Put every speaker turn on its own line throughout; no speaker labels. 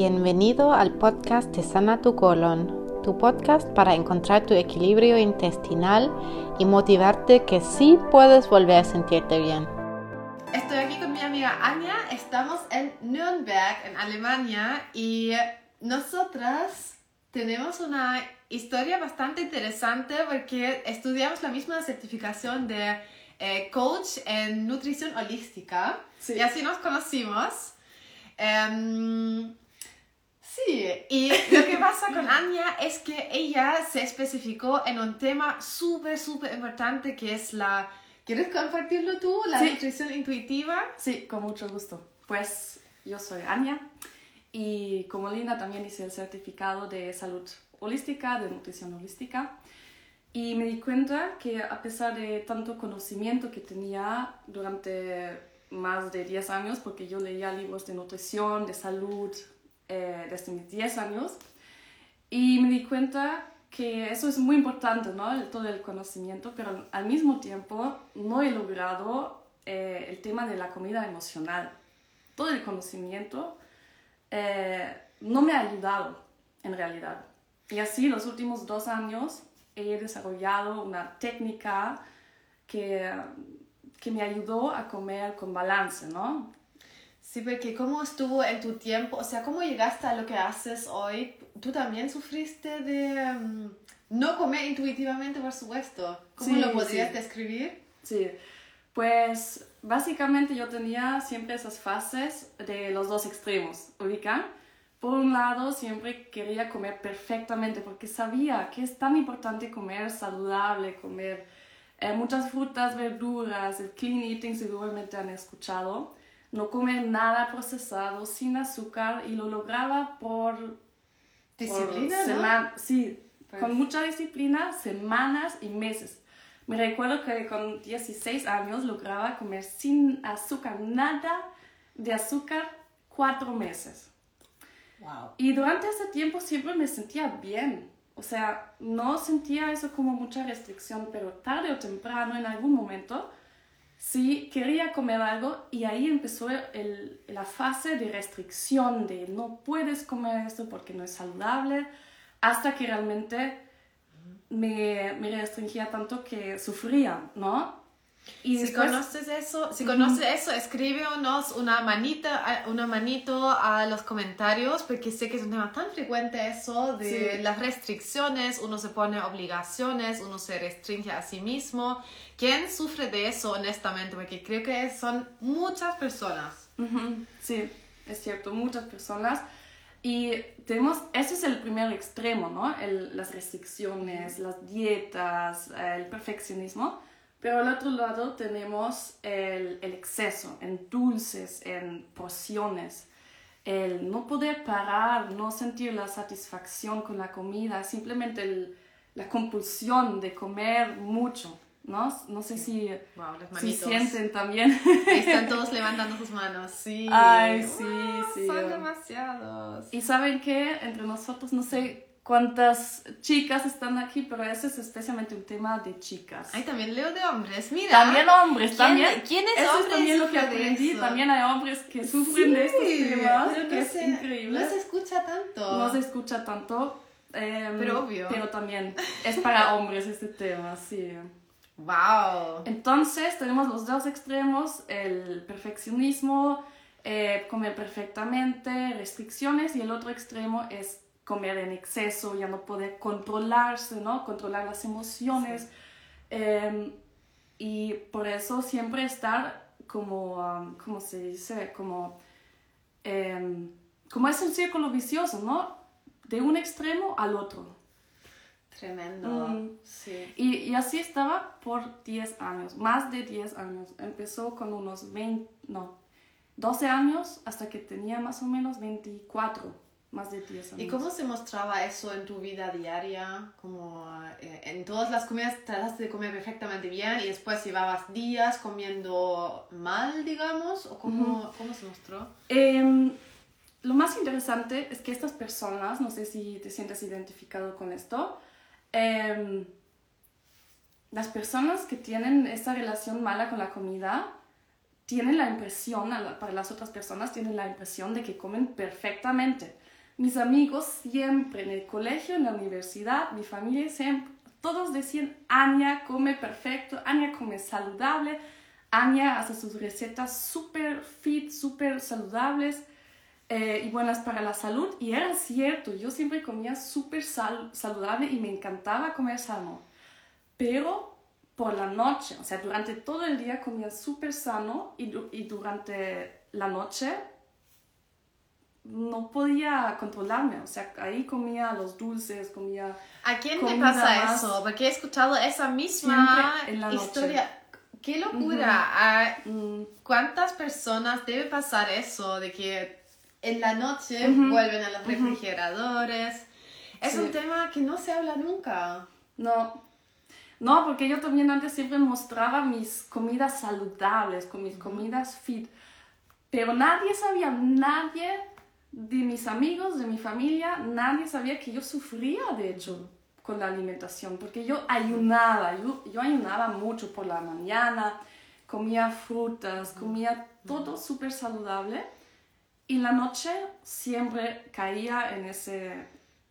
Bienvenido al podcast de Sana tu colon, tu podcast para encontrar tu equilibrio intestinal y motivarte que sí puedes volver a sentirte bien.
Estoy aquí con mi amiga Anya, estamos en Nürnberg, en Alemania, y nosotras tenemos una historia bastante interesante porque estudiamos la misma certificación de eh, coach en nutrición holística y así nos conocimos. Em, sí, y lo que pasa con Anya es que ella se especificó en un tema súper, súper importante que es la... ¿Quieres compartirlo tú? La nutrición intuitiva.
Sí, con mucho gusto. Pues yo soy Anya y como Linda también hice el certificado de salud holística, de nutrición holística. Y me di cuenta que a pesar de tanto conocimiento que tenía durante más de 10 años, porque yo leía libros de nutrición, de salud, eh, desde mis 10 años, y me di cuenta que eso es muy importante, ¿no? todo el conocimiento, pero al mismo tiempo no he logrado eh, el tema de la comida emocional. Todo el conocimiento eh, no me ha ayudado en realidad. Y así los últimos dos años he desarrollado una técnica que, que me ayudó a comer con balance, ¿no?
Sí, porque ¿cómo estuvo en tu tiempo? O sea, ¿cómo llegaste a lo que haces hoy? ¿Tú también sufriste de mm, no comer intuitivamente, por supuesto? ¿Cómo lo podrías describir?
Sí, pues básicamente yo tenía siempre esas fases de los dos extremos, ¿ubican? por un lado, siempre quería comer perfectamente porque sabía que es tan importante comer saludable, comer eh, muchas frutas, verduras, el clean eating seguramente han escuchado, no comer nada procesado, sin azúcar y lo lograba por...
Disciplina,
Sí, con pues mucha disciplina, semanas y meses. Me recuerdo que con 16 años lograba comer sin azúcar, nada de azúcar, cuatro meses. Y durante ese tiempo siempre me sentía bien. O sea, no sentía eso como mucha restricción, pero tarde o temprano, en algún momento, sí quería comer algo y ahí empezó el, la fase de restricción, de no puedes comer esto porque no es saludable, hasta que realmente me, me restringía tanto que sufría, ¿no?
Y si conoces eso, si conoces eso, escríbenos una manita, una manito a los comentarios, porque sé que es un tema tan frecuente eso de las restricciones, uno se pone obligaciones, uno se restringe a sí mismo. ¿Quién sufre de eso honestamente? Porque creo que son muchas personas.
Sí, es cierto, muchas personas. Y tenemos, ese es el primer extremo, ¿no? El, las restricciones, las dietas, el perfeccionismo. Pero al otro lado tenemos el, el, exceso en dulces, en porciones, el no poder parar, no sentir la satisfacción con la comida, simplemente la compulsión de comer mucho. ¿no? No sé si, si sienten también.
están todos levantando sus manos, sí.
Ay, sí, sí.
Son demasiados.
Y saben que entre nosotros, no sé cuántas chicas están aquí, pero ese es especialmente un tema de chicas.
Ay, también leo de hombres, mira.
También hombres, también.
¿Quiénes
eso
hombres
es también lo que aprendí. También hay hombres que sufren de estos temas, que es increíble.
No se escucha tanto.
No se escucha tanto. Em,
pero obvio.
Pero también es para hombres este tema, sí.
Wow.
Entonces tenemos los dos extremos, el perfeccionismo, eh, comer perfectamente, restricciones, y el otro extremo es comer en exceso, ya no poder controlarse, ¿no? Controlar las emociones. Em, y por eso siempre estar como, um, ¿cómo se dice? Como, em, como es un círculo vicioso, ¿no? De un extremo al otro.
Tremendo.
Mm. Sí. Y, y, así estaba por 10 años, más de 10 años. Empezó con unos 20, no, 12 años hasta que tenía más o menos 24 más de 10 años.
¿Y cómo se mostraba eso en tu vida diaria? Como eh, en todas las comidas trataste de comer perfectamente bien y después llevabas días comiendo mal, digamos, o cómo, ¿cómo se mostró?
Em, lo más interesante es que estas personas, no sé si te sientes identificado con esto, em, las personas que tienen esa relación mala con la comida tienen la impresión, para las otras personas tienen la impresión de que comen perfectamente mis amigos siempre en el colegio, en la universidad, mi familia siempre, todos decían, Anya come perfecto, Anya come saludable, Anya hace sus recetas súper fit, súper saludables eh, y buenas para la salud. Y era cierto, yo siempre comía súper saludable y me encantaba comer sano. Pero por la noche, o sea, durante todo el día comía súper sano y durante la noche no podía controlarme, o sea, ahí comía los dulces, comía...
¿A quién le pasa eso? Porque he escuchado esa misma historia. ¡Qué locura! Mm. ¿Cuántas personas debe pasar eso de que en la noche vuelven a los refrigeradores? Es un tema que no se habla nunca.
No, no, porque yo también antes siempre mostraba mis comidas saludables, con mis comidas fit, pero nadie sabía, nadie de mis amigos, de mi familia, nadie sabía que yo sufría, de hecho, con la alimentación, porque yo ayunaba, yo, ayunaba mucho por la mañana, comía frutas, comía todo súper saludable y la noche siempre caía en ese,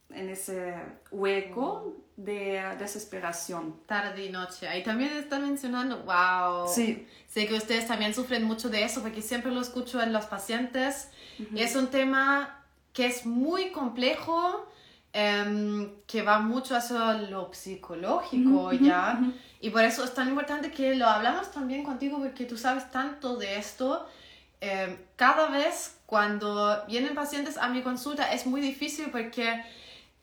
en ese hueco de desesperación.
Tarde y noche. Ahí también están mencionando, wow.
Sí.
Sé que ustedes también sufren mucho de eso porque siempre lo escucho en los pacientes. y es un tema que es muy complejo, em, que va mucho hacia lo psicológico ya. Y por eso es tan importante que lo hablamos también contigo porque tú sabes tanto de esto. Em, cada vez cuando vienen pacientes a mi consulta es muy difícil porque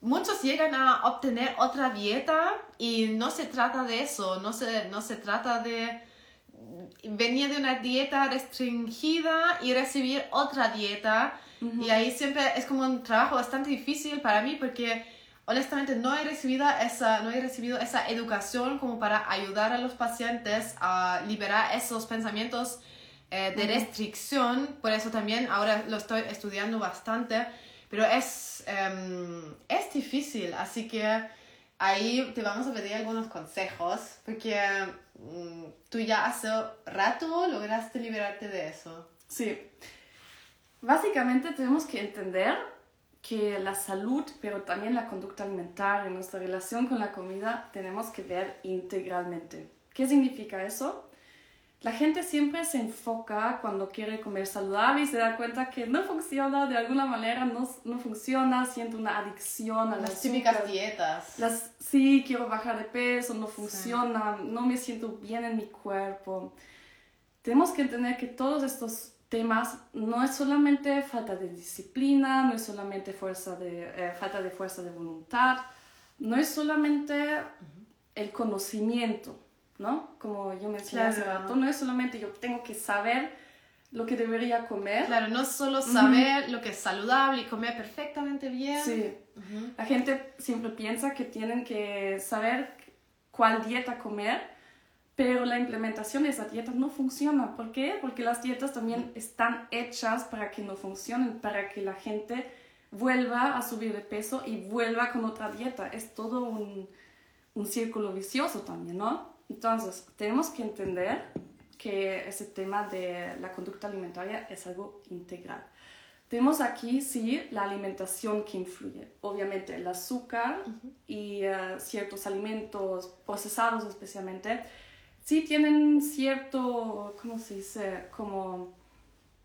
muchos llegan a obtener otra dieta y no se trata de eso, no se, no se trata de venir de una dieta restringida y recibir otra dieta. Y ahí siempre es como un trabajo bastante difícil para mí porque honestamente no he recibido esa, no he recibido esa educación como para ayudar a los pacientes a liberar esos pensamientos eh, de restricción. Por eso también ahora lo estoy estudiando bastante pero es, em, es difícil, así que ahí te vamos a pedir algunos consejos, porque mm, tú ya hace rato lograste liberarte de eso.
Sí. Básicamente tenemos que entender que la salud, pero también la conducta alimentaria, nuestra relación con la comida, tenemos que ver integralmente. ¿Qué significa eso? La gente siempre se enfoca cuando quiere comer saludable y se da cuenta que no funciona, de alguna manera no, no funciona, siente una adicción a las
típicas dietas.
Las, sí, quiero bajar de peso, no funciona, no me siento bien en mi cuerpo. Tenemos que entender que todos estos temas no es solamente falta de disciplina, no es solamente fuerza de, eh, falta de fuerza de voluntad, no es solamente el conocimiento ¿no? Como yo mencioné hace rato, no es solamente yo tengo que saber lo que debería comer.
Claro, no es solo saber lo que es saludable y comer perfectamente bien.
Sí. La gente siempre piensa que tienen que saber cuál dieta comer, pero la implementación de esa dieta no funciona. ¿Por qué? Porque las dietas también están hechas para que no funcionen, para que la gente vuelva a subir de peso y vuelva con otra dieta. Es todo un, un círculo vicioso también, ¿no? Entonces, tenemos que entender que ese tema de la conducta alimentaria es algo integral. Tenemos aquí, sí, la alimentación que influye. Obviamente el azúcar y eh, ciertos alimentos procesados especialmente, sí tienen cierto, ¿cómo se dice? Como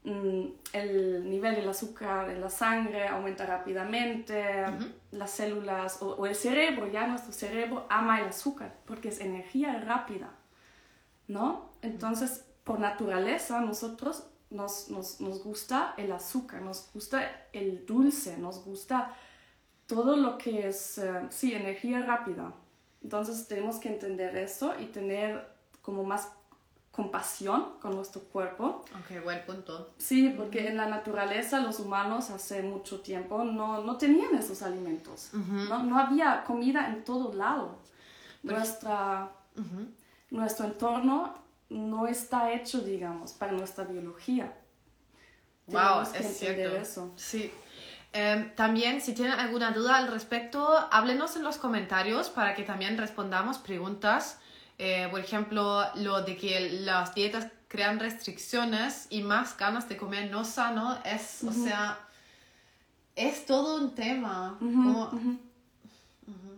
el nivel del azúcar en la sangre aumenta rápidamente, las células o, el cerebro, ya nuestro cerebro ama el azúcar porque es energía rápida, ¿no? Entonces, por naturaleza, nosotros nos, nos, nos, gusta el azúcar, nos gusta el dulce, nos gusta todo lo que es, eh, sí, energía rápida. Entonces tenemos que entender eso y tener como más compasión con nuestro cuerpo.
Ok, buen punto.
Sí, porque en la naturaleza los humanos hace mucho tiempo no, no tenían esos alimentos. ¿no? no, había comida en todo lado. Nuestra, Nuestro entorno no está hecho, digamos, para nuestra biología.
Wow, es cierto. Eso. Sí. Em, también, si tienen alguna duda al respecto, háblenos en los comentarios para que también respondamos preguntas eh, por ejemplo, lo de que las dietas crean restricciones y más ganas de comer no sano es, o sea, es todo un tema. Como-.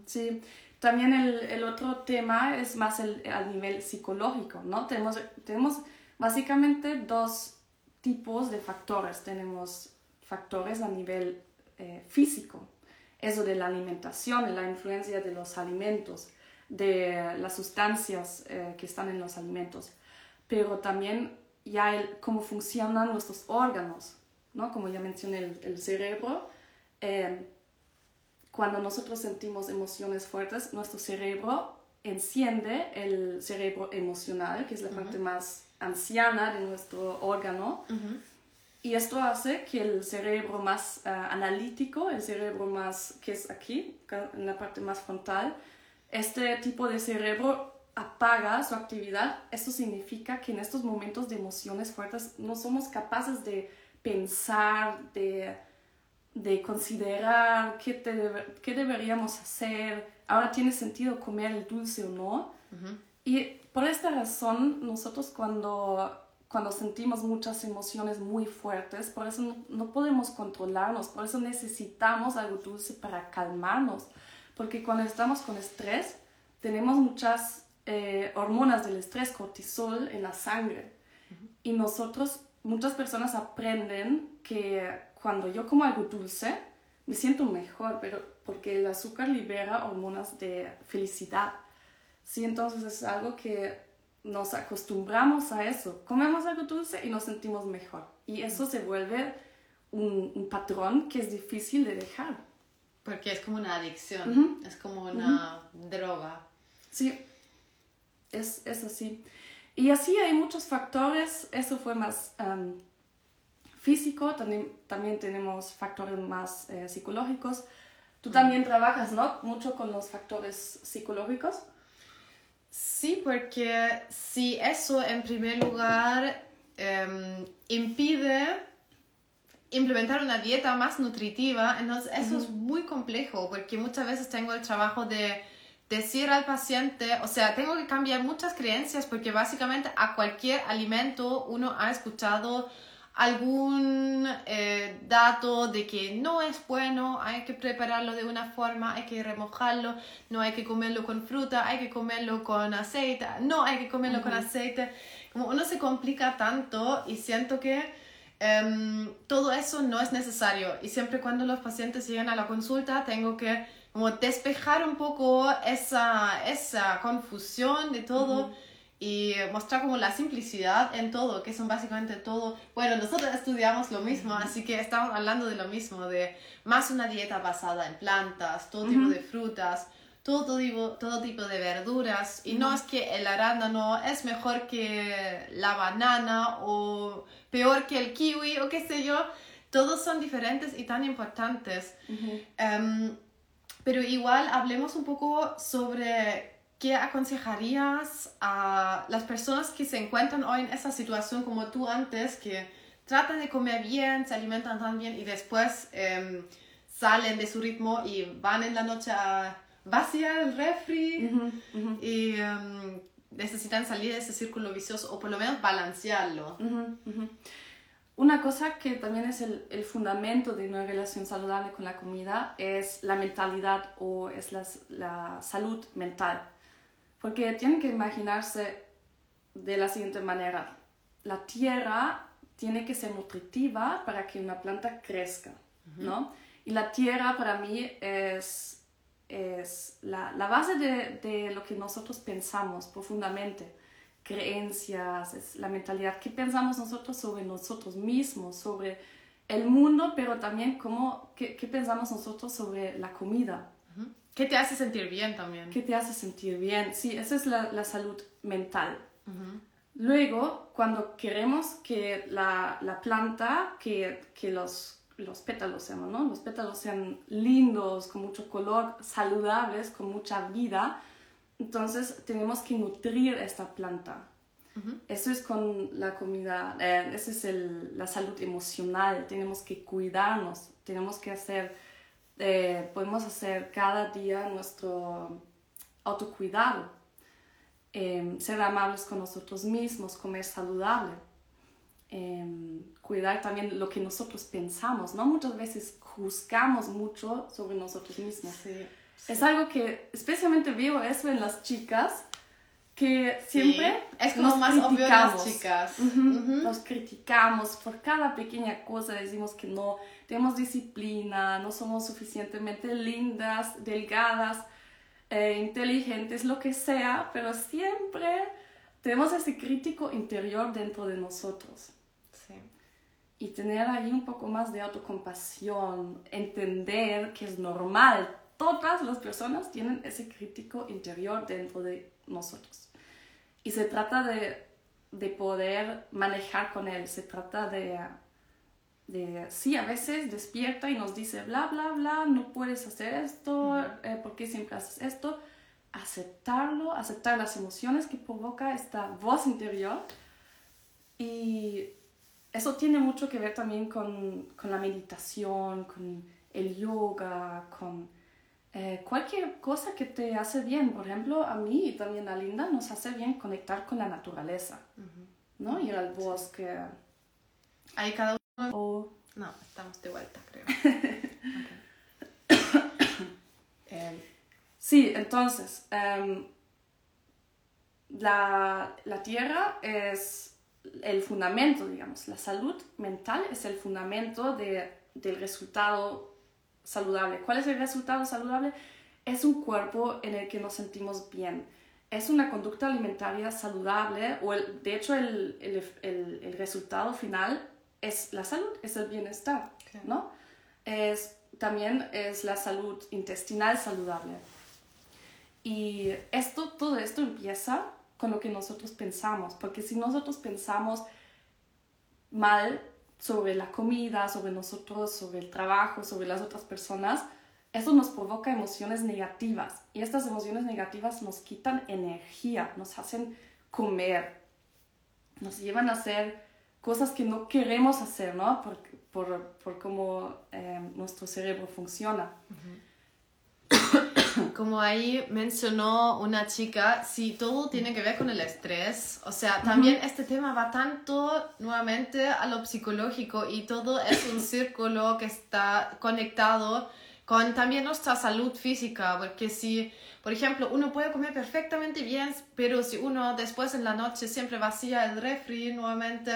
Sí, también el, el otro tema es más el, a nivel psicológico, ¿no? Tenemos, tenemos básicamente dos tipos de factores. Tenemos factores a nivel eh, físico, eso de la alimentación, la influencia de los alimentos, de las sustancias eh, que están en los alimentos, pero también ya el, cómo funcionan nuestros órganos, ¿no? Como ya mencioné, el, el cerebro. eh, cuando nosotros sentimos emociones fuertes, nuestro cerebro enciende el cerebro emocional, que es la parte más anciana de nuestro órgano, y esto hace que el cerebro más ah, analítico, el cerebro más que es aquí, en la parte más frontal, este tipo de cerebro apaga su actividad. Esto significa que en estos momentos de emociones fuertes no somos capaces de pensar, de, de considerar qué, te qué deberíamos hacer. Ahora tiene sentido comer el dulce o no.
Ujú.
Y por esta razón, nosotros cuando, cuando sentimos muchas emociones muy fuertes, por eso no, no podemos controlarnos, por eso necesitamos algo dulce para calmarnos. Porque cuando estamos con estrés, tenemos muchas eh, hormonas del estrés, cortisol en la sangre. Y nosotros, muchas personas aprenden que cuando yo como algo dulce, me siento mejor, pero porque el azúcar libera hormonas de felicidad. Sí, entonces es algo que nos acostumbramos a eso. Comemos algo dulce y nos sentimos mejor. Y eso se vuelve un, un patrón que es difícil de dejar.
Porque es como una adicción,
Ujú.
es como una droga.
Sí, es, es así. Y así hay muchos factores. Eso fue más em, físico, también, también tenemos factores más eh, psicológicos. Tú también trabajas, ¿no? Mucho con los factores psicológicos.
Sí, porque si eso en primer lugar em, impide implementar una dieta más nutritiva, entonces eso es muy complejo porque muchas veces tengo el trabajo de decir al paciente, o sea, tengo que cambiar muchas creencias porque básicamente a cualquier alimento uno ha escuchado algún eh, dato de que no es bueno, hay que prepararlo de una forma, hay que remojarlo, no hay que comerlo con fruta, hay que comerlo con aceite, no hay que comerlo con aceite. Como uno se complica tanto y siento que em, todo eso no es necesario. Y siempre cuando los pacientes llegan a la consulta tengo que como despejar un poco esa, esa confusión de todo y mostrar como la simplicidad en todo, que son básicamente todo. Bueno, nosotros estudiamos lo mismo, así que estamos hablando de lo mismo, de más una dieta basada en plantas, todo tipo de frutas, todo tipo, todo tipo de verduras. Y no es que el arándano es mejor que la banana o peor que el kiwi o qué sé yo. Todos son diferentes y tan importantes. Em, pero igual hablemos un poco sobre qué aconsejarías a las personas que se encuentran hoy en esa situación como tú antes, que tratan de comer bien, se alimentan tan bien y después em, salen de su ritmo y van en la noche a vaciar el refri y em, necesitan salir de ese círculo vicioso o por lo menos balancearlo.
Ujú, ujú. Una cosa que también es el, el fundamento de una relación saludable con la comida es la mentalidad o es la, la salud mental. Porque tienen que imaginarse de la siguiente manera. La tierra tiene que ser nutritiva para que una planta crezca, ¿no? Y la tierra para mí es, es la, la base de, de lo que nosotros pensamos profundamente creencias, es la mentalidad, qué pensamos nosotros sobre nosotros mismos, sobre el mundo, pero también cómo, qué, qué pensamos nosotros sobre la comida,
¿Qué te hace sentir bien también?
qué te hace sentir bien. Sí, esa es la, la salud mental. Luego, cuando queremos que la, la planta, que, que los, los pétalos sean, ¿no? Los pétalos sean lindos, con mucho color, saludables, con mucha vida, entonces tenemos que nutrir esta planta. Eso es con la comida, eh, esa es el- la salud emocional, tenemos que cuidarnos, tenemos que hacer, eh, podemos hacer cada día nuestro autocuidado, eh, ser amables con nosotros mismos, comer saludable, eh, cuidar también lo que nosotros pensamos, ¿no? Muchas veces juzgamos mucho sobre nosotros mismos.
Sí.
Es algo que especialmente veo eso en las chicas, que siempre
Sí, es como
nos
más obvio las
criticamos. Ujú,
Ujú.
Nos criticamos por cada pequeña cosa, decimos que no tenemos disciplina, no somos suficientemente lindas, delgadas, eh, inteligentes, lo que sea, pero siempre tenemos ese crítico interior dentro de nosotros. Y tener ahí un poco más de autocompasión, entender que es normal, todas las personas tienen ese crítico interior dentro de nosotros. Y se trata de, de poder manejar con él, se trata de, de, sí, a veces despierta y nos dice, bla, bla, bla, no puedes hacer esto, eh, ¿por qué siempre haces esto? Aceptarlo, aceptar las emociones que provoca esta voz interior. Y eso tiene mucho que ver también con, con la meditación, con el yoga, con eh, cualquier cosa que te hace bien. Por ejemplo, a mí y también a Linda nos hace bien conectar con la naturaleza, ¿no? Ir al bosque
Ahí cada uno.
o...
No, estamos de vuelta, creo.
eh, sí, entonces, em, la, la tierra es el fundamento, digamos. La salud mental es el fundamento de, del resultado saludable. ¿Cuál es el resultado saludable? Es un cuerpo en el que nos sentimos bien. Es una conducta alimentaria saludable, o el- de hecho el, el- el- el resultado final es la salud, es el bienestar,
Claro.
¿no? Es, también es la salud intestinal saludable. Y esto, todo esto empieza con lo que nosotros pensamos, porque si nosotros pensamos mal sobre la comida, sobre nosotros, sobre el trabajo, sobre las otras personas, eso nos provoca emociones negativas y estas emociones negativas nos quitan energía, nos hacen comer, nos llevan a hacer cosas que no queremos hacer, ¿no? Por, por, por cómo eh, nuestro cerebro funciona.
Como ahí mencionó una chica, sí, todo tiene que ver con el estrés. O sea, también este tema va tanto nuevamente a lo psicológico y todo es un círculo que está conectado con también nuestra salud física. Porque si, por ejemplo, uno puede comer perfectamente bien, pero si uno después en la noche siempre vacía el refri nuevamente,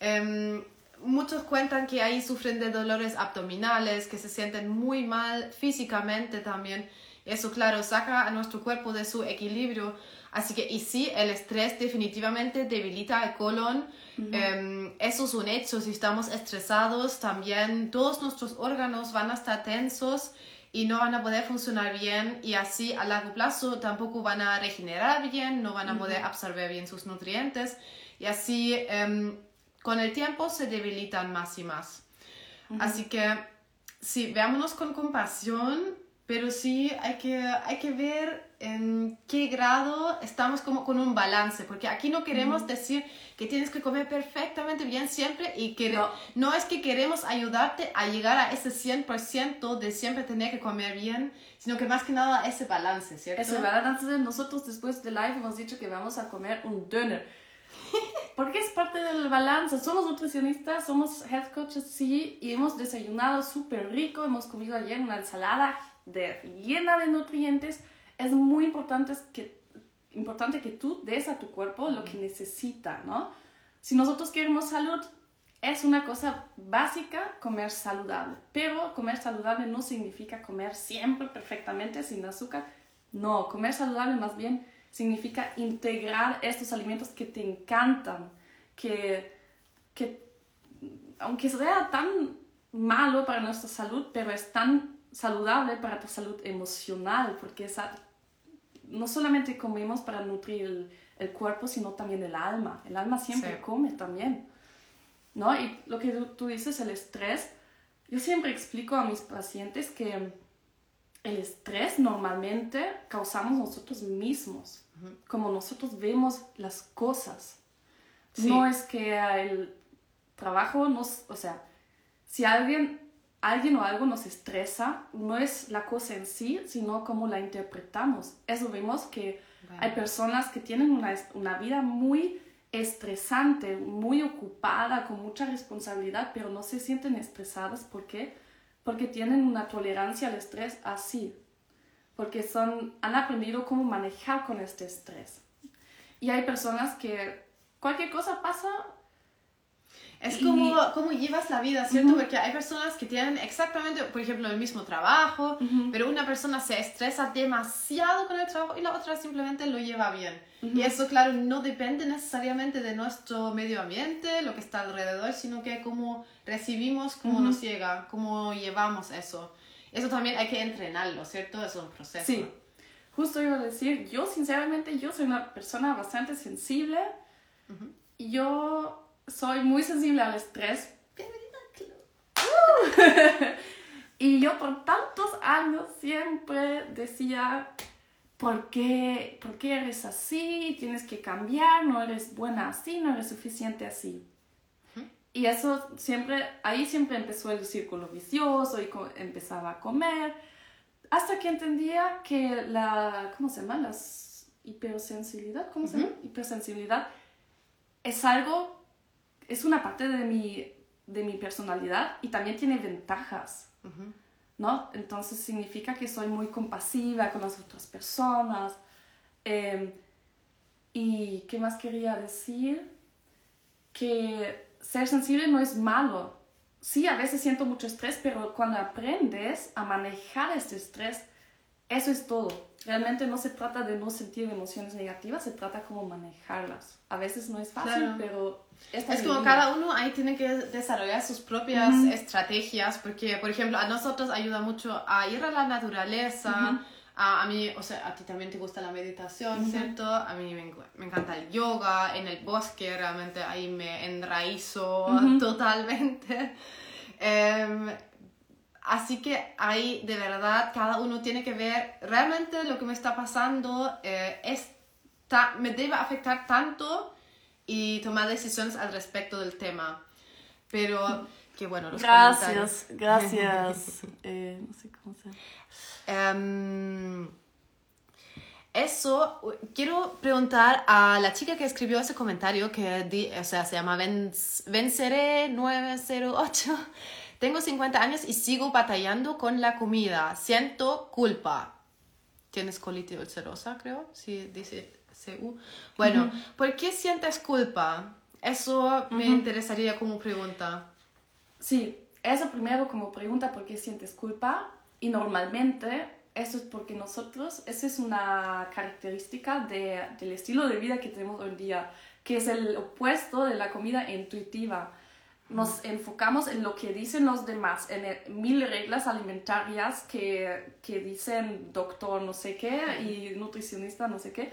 Em, muchos cuentan que ahí sufren de dolores abdominales, que se sienten muy mal físicamente también. Eso, claro, saca a nuestro cuerpo de su equilibrio. Así que, y sí, el estrés definitivamente debilita el colon. Em, eso es un hecho. Si estamos estresados, también todos nuestros órganos van a estar tensos y no van a poder funcionar bien. Y así, a largo plazo, tampoco van a regenerar bien, no van a poder absorber bien sus nutrientes. Y así, em, con el tiempo se debilitan más y más. Así que sí, veámonos con compasión, pero sí hay que, hay que ver en qué grado estamos como con un balance, porque aquí no queremos decir que tienes que comer perfectamente bien siempre y que no,
No.
es que queremos ayudarte a llegar a ese 100% de siempre tener que comer bien, sino que más que nada ese balance, ¿cierto?
¿verdad? Entonces nosotros después de live hemos dicho que vamos a comer un döner. Porque es parte del balance. Somos nutricionistas, somos health coaches, sí, y hemos desayunado súper rico, hemos comido ayer una ensalada de, llena de nutrientes. Es muy importante que, importante que tú des a tu cuerpo lo que necesita, ¿no? Si nosotros queremos salud, es una cosa básica comer saludable, pero comer saludable no significa comer siempre perfectamente sin azúcar. No, comer saludable más bien significa integrar estos alimentos que te encantan, que, que aunque sea tan malo para nuestra salud, pero es tan saludable para tu salud emocional, porque esa, no solamente comemos para nutrir el, el cuerpo, sino también el alma. El alma siempre
Sí.
come también. ¿no? Y lo que tú, dices, el estrés, yo siempre explico a mis pacientes que el estrés normalmente causamos nosotros mismos, como nosotros vemos las cosas.
Sí.
No es que el trabajo nos, o sea, si alguien, alguien o algo nos estresa, no es la cosa en sí, sino cómo la interpretamos. Eso vemos que
Bueno.
hay personas que tienen una, una vida muy estresante, muy ocupada, con mucha responsabilidad, pero no se sienten estresadas porque porque tienen una tolerancia al estrés así, porque son, han aprendido cómo manejar con este estrés. Y hay personas que cualquier cosa pasa,
Es
Y-
como, como llevas la vida, ¿cierto? Porque hay personas que tienen exactamente, por ejemplo, el mismo trabajo, pero una persona se estresa demasiado con el trabajo y la otra simplemente lo lleva bien. Y eso, claro, no depende necesariamente de nuestro medio ambiente, lo que está alrededor, sino que cómo recibimos, cómo nos llega, cómo llevamos eso. Eso también hay que entrenarlo, ¿cierto? Es un proceso.
Sí, justo iba a decir, yo sinceramente, yo soy una persona bastante sensible y yo soy muy sensible al estrés. y yo por tantos años siempre decía, ¿por qué, ¿por qué eres así? Tienes que cambiar, no eres buena así, no eres suficiente así. Y eso siempre, ahí siempre empezó el círculo vicioso y empezaba a comer. Hasta que entendía que la, ¿cómo se llama? Las hipersensibilidad, ¿cómo se llama? Hipersensibilidad es algo, es una parte de mi, de mi personalidad y también tiene ventajas, ¿no? Entonces significa que soy muy compasiva con las otras personas. Eh, ¿Y qué más quería decir? Que ser sensible no es malo. Sí, a veces siento mucho estrés, pero cuando aprendes a manejar este estrés, eso es todo. Realmente no se trata de no sentir emociones negativas, se trata como manejarlas. A veces no es fácil,
Claro.
pero
Es
mi
como cada uno ahí tiene que desarrollar sus propias estrategias, porque, por ejemplo, a nosotros ayuda mucho a ir a la naturaleza. a, a mí, o sea, a ti también te gusta la meditación, ¿cierto? A mí me, me encanta el yoga, en el bosque realmente ahí me enraizo totalmente. Em, Así que ahí de verdad cada uno tiene que ver realmente lo que me está pasando eh, es ta- me debe afectar tanto y tomar decisiones al respecto del tema. Pero que bueno, los comentarios.
Gracias, gracias. Eh, no sé cómo se
Em, eso, quiero preguntar a la chica que escribió ese comentario, que di- o sea, se llama Venc- Venceré908. Tengo 50 años y sigo batallando con la comida. Siento culpa. Tienes colitis ulcerosa, creo. Sí, dice CU. Bueno, ¿por qué sientes culpa? Eso me interesaría como pregunta.
Sí, eso primero como pregunta, ¿por qué sientes culpa? Y normalmente eso es porque nosotros, esa es una característica de- del estilo de vida que tenemos hoy en día, que es el opuesto de la comida intuitiva. Nos enfocamos en lo que dicen los demás, en el- mil reglas alimentarias que, que dicen doctor no sé qué y nutricionista no sé qué.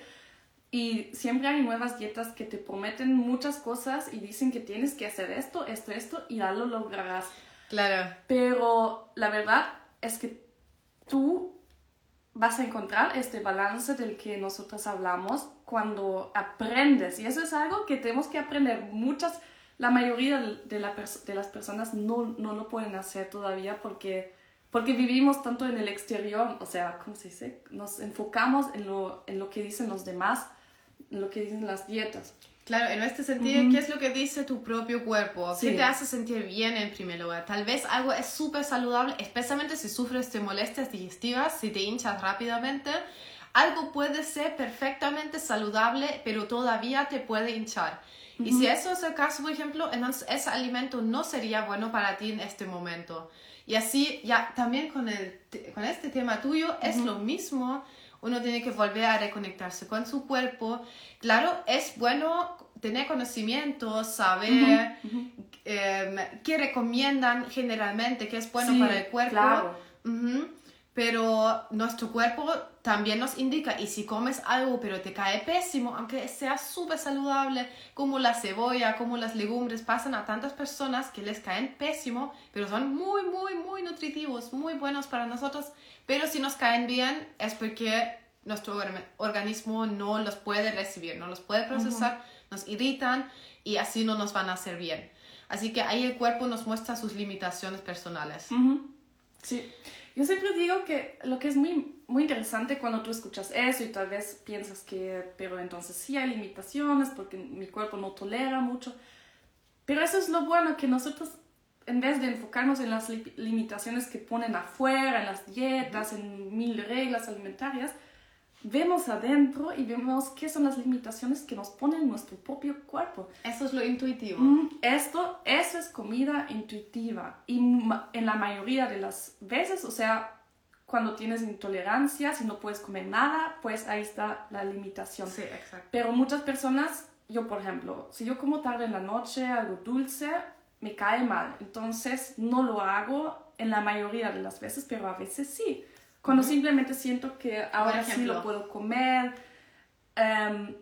Y siempre hay nuevas dietas que te prometen muchas cosas y dicen que tienes que hacer esto, esto, esto y ya lo lograrás.
Claro.
Pero la verdad es que tú vas a encontrar este balance del que nosotros hablamos cuando aprendes. Y eso es algo que tenemos que aprender. Muchas, la mayoría de, la de las personas no, no lo pueden hacer todavía porque, porque vivimos tanto en el exterior, o sea, ¿cómo se dice? Nos enfocamos en lo, en lo que dicen los demás, en lo que dicen las dietas.
Claro, en este sentido, ¿qué es lo que dice tu propio cuerpo? ¿Qué
Sí.
te hace sentir bien en primer lugar? Tal vez algo es súper saludable, especialmente si sufres de molestias digestivas, si te hinchas rápidamente. Algo puede ser perfectamente saludable, pero todavía te puede hinchar. Y si eso es el caso, por ejemplo, entonces ese alimento no sería bueno para ti en este momento. Y así, ya también con, el, con este tema tuyo es lo mismo. Uno tiene que volver a reconectarse con su cuerpo. Claro, es bueno tener conocimiento, saber em, qué recomiendan generalmente, qué es bueno
Sí,
para el cuerpo.
claro.
Pero nuestro cuerpo también nos indica, y si comes algo pero te cae pésimo, aunque sea súper saludable, como la cebolla, como las legumbres, pasan a tantas personas que les caen pésimo, pero son muy, muy, muy nutritivos, muy buenos para nosotros, pero si nos caen bien es porque nuestro orga- organismo no los puede recibir, no los puede procesar, nos irritan y así no nos van a hacer bien. Así que ahí el cuerpo nos muestra sus limitaciones personales.
Sí, yo siempre digo que lo que es muy, muy interesante cuando tú escuchas eso y tal vez piensas que, pero entonces sí hay limitaciones porque mi cuerpo no tolera mucho, pero eso es lo bueno, que nosotros en vez de enfocarnos en las li- limitaciones que ponen afuera, en las dietas, en mil reglas alimentarias, vemos adentro y vemos qué son las limitaciones que nos ponen nuestro propio cuerpo.
Eso es lo intuitivo.
Mm, Esto, eso es comida intuitiva. Y en la mayoría de las veces, o sea, cuando tienes intolerancia, si no puedes comer nada, pues ahí está la limitación.
Sí, exacto.
Pero muchas personas, yo por ejemplo, si yo como tarde en la noche algo dulce, me cae mal. Entonces no lo hago en la mayoría de las veces, pero a veces sí. Cuando simplemente siento que ahora sí lo puedo comer, em,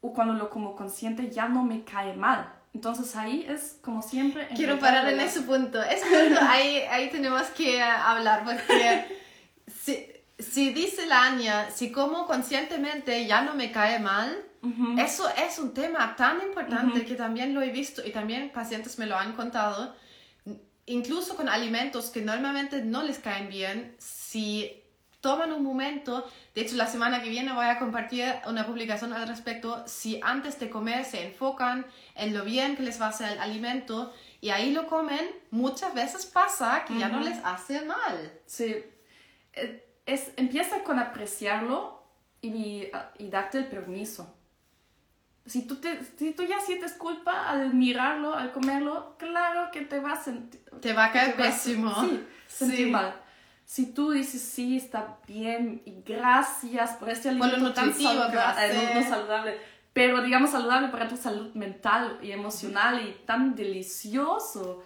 o cuando lo como consciente ya no me cae mal. Entonces ahí es como siempre...
Quiero parar en ese punto. Ese punto ahí, ahí tenemos que hablar porque si, si dice la si como conscientemente ya no me cae mal,
Ujú.
eso es un tema tan importante que también lo he visto y también pacientes me lo han contado. Incluso con alimentos que normalmente no les caen bien, si toman un momento, de hecho la semana que viene voy a compartir una publicación al respecto, si antes de comer se enfocan en lo bien que les va a hacer el alimento y ahí lo comen, muchas veces pasa que ya no les hace mal.
Sí. Eh, Es, empieza con apreciarlo y, y darte el permiso. Si tú, te, si tú ya sientes culpa al mirarlo, al comerlo, claro que te va a sentir...
Te va a caer pésimo.
Sí, sentir
Sí.
mal. Si tú dices, sí, está bien, y gracias por este alimento tan
va a
saludable, no, pero digamos saludable para tu salud mental y emocional y tan delicioso.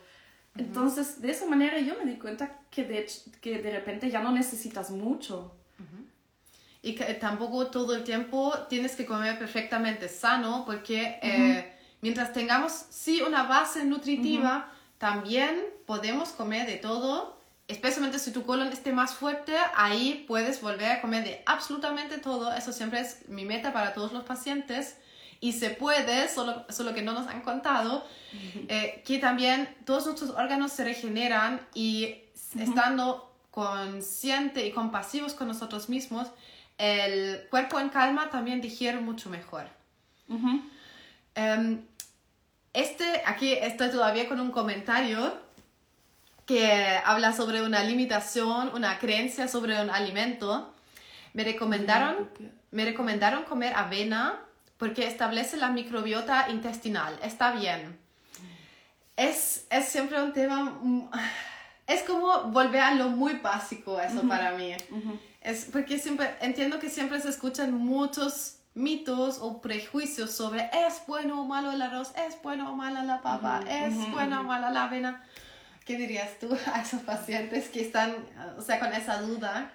Entonces, de esa manera yo me di cuenta que de, que de repente ya no necesitas mucho.
Y que tampoco todo el tiempo tienes que comer perfectamente sano, porque eh, mientras tengamos sí una base nutritiva, también podemos comer de todo. Especialmente si tu colon esté más fuerte, ahí puedes volver a comer de absolutamente todo. Eso siempre es mi meta para todos los pacientes. Y se puede, solo, solo que no nos han contado, eh, que también todos nuestros órganos se regeneran y estando consciente y compasivos con nosotros mismos, el cuerpo en calma también digiere mucho mejor. Em, este, aquí estoy todavía con un comentario que habla sobre una limitación, una creencia sobre un alimento. Me recomendaron, me recomendaron comer avena porque establece la microbiota intestinal. Está bien. Es, es siempre un tema... mm, Es como volver a lo muy básico eso para mí. Es porque siempre entiendo que siempre se escuchan muchos mitos o prejuicios sobre es bueno o malo el arroz, es bueno o mala la papa, es
ujú,
buena o mala la avena. ¿Qué dirías tú a esos pacientes que están, o sea, con esa duda?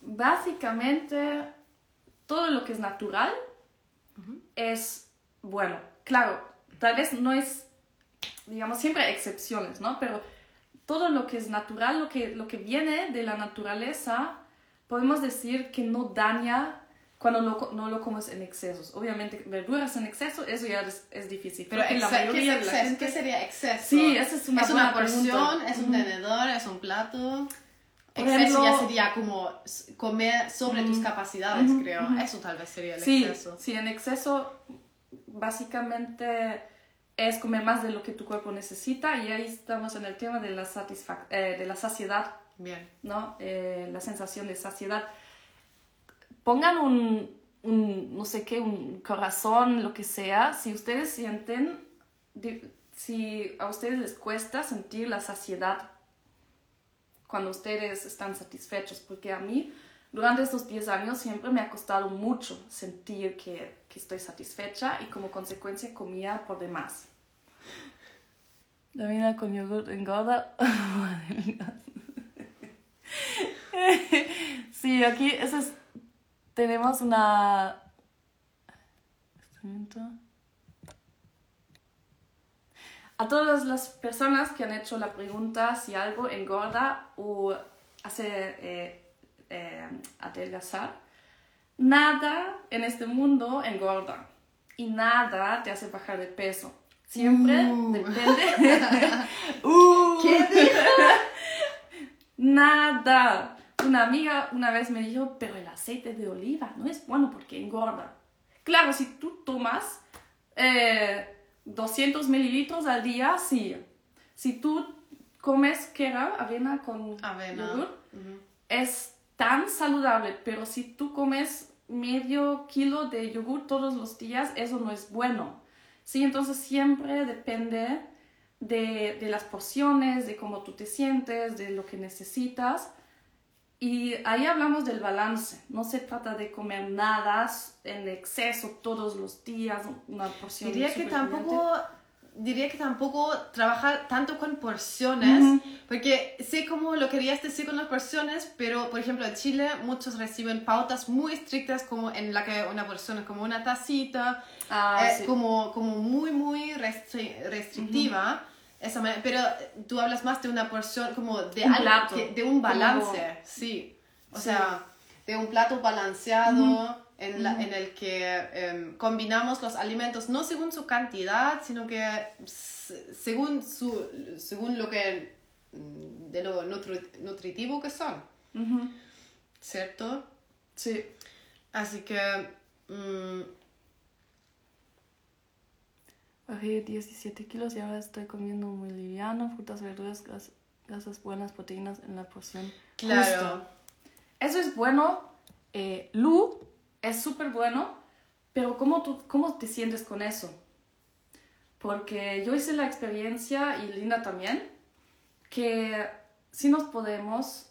Básicamente, todo lo que es natural es bueno. Claro, tal vez no es, digamos, siempre hay excepciones, ¿no? Pero todo lo que es natural, lo que, lo que viene de la naturaleza, podemos decir que no daña cuando co- no lo comes en excesos. Obviamente, verduras en exceso, eso ya es, es difícil.
Pero
la
¿qué,
mayoría
es
de la gente-
¿Qué sería exceso?
Sí, esa es una
¿Es una
buena pregunta.
porción? ¿Es un tenedor? ¿Es un plato?
Por
exceso ya
ejemplo-
sería como comer sobre tus capacidades,
ujú,
creo.
ujú.
Eso tal vez sería el
Sí,
exceso.
sí, en exceso básicamente es comer más de lo que tu cuerpo necesita y ahí estamos en el tema de la, eh, de la saciedad,
Bien.
¿no? Eh, la sensación de saciedad. Pongan un, un, no sé qué, un corazón, lo que sea, si ustedes sienten, di- si a ustedes les cuesta sentir la saciedad cuando ustedes están satisfechos, porque a mí durante estos 10 años siempre me ha costado mucho sentir que, que estoy satisfecha y como consecuencia comía por demás. La vida con yogur engorda. sí, aquí eso es, tenemos una... A todas las personas que han hecho la pregunta si algo engorda o hace eh, eh, adelgazar, nada en este mundo engorda y nada te hace bajar de peso. Siempre
Uh.
depende. Uh.
¿Qué dijo?
Nada. Una amiga una vez me dijo, pero el aceite de oliva no es bueno porque engorda. Claro, si tú tomas eh, 200 mililitros al día, sí. Si tú comes kera, avena con
Avena.
yogur,
Ujú.
es tan saludable, pero si tú comes medio kilo de yogur todos los días, eso no es bueno. Sí, entonces siempre depende de, de las porciones, de cómo tú te sientes, de lo que necesitas. Y ahí hablamos del balance. No se trata de comer nada en exceso todos los días, una porción.
Diría que tampoco diría que tampoco trabajar tanto con porciones, porque sé cómo lo querías decir con las porciones, pero por ejemplo en Chile muchos reciben pautas muy estrictas como en la que una porción es como una tacita,
Ah,
eh,
sí.
como, como muy muy restri- restrictiva. Esa manera, pero tú hablas más de una porción como de
Un
algo de un
Como-
balance, sí. O
Sí.
sea, de un plato balanceado en, la- en el que em, combinamos los alimentos no según su cantidad, sino que según, su, según lo que mm, de lo nutri- nutritivo que son. ¿cierto?
Sí.
Así que mm,
Bajé 17 kilos y ahora estoy comiendo muy liviano, frutas, verduras, gras- grasas buenas, proteínas en la porción.
claro.
Eso es bueno. Eh, Lu es súper bueno, pero ¿cómo, tú, ¿cómo te sientes con eso? Porque yo hice la experiencia, y Linda también, que sí nos podemos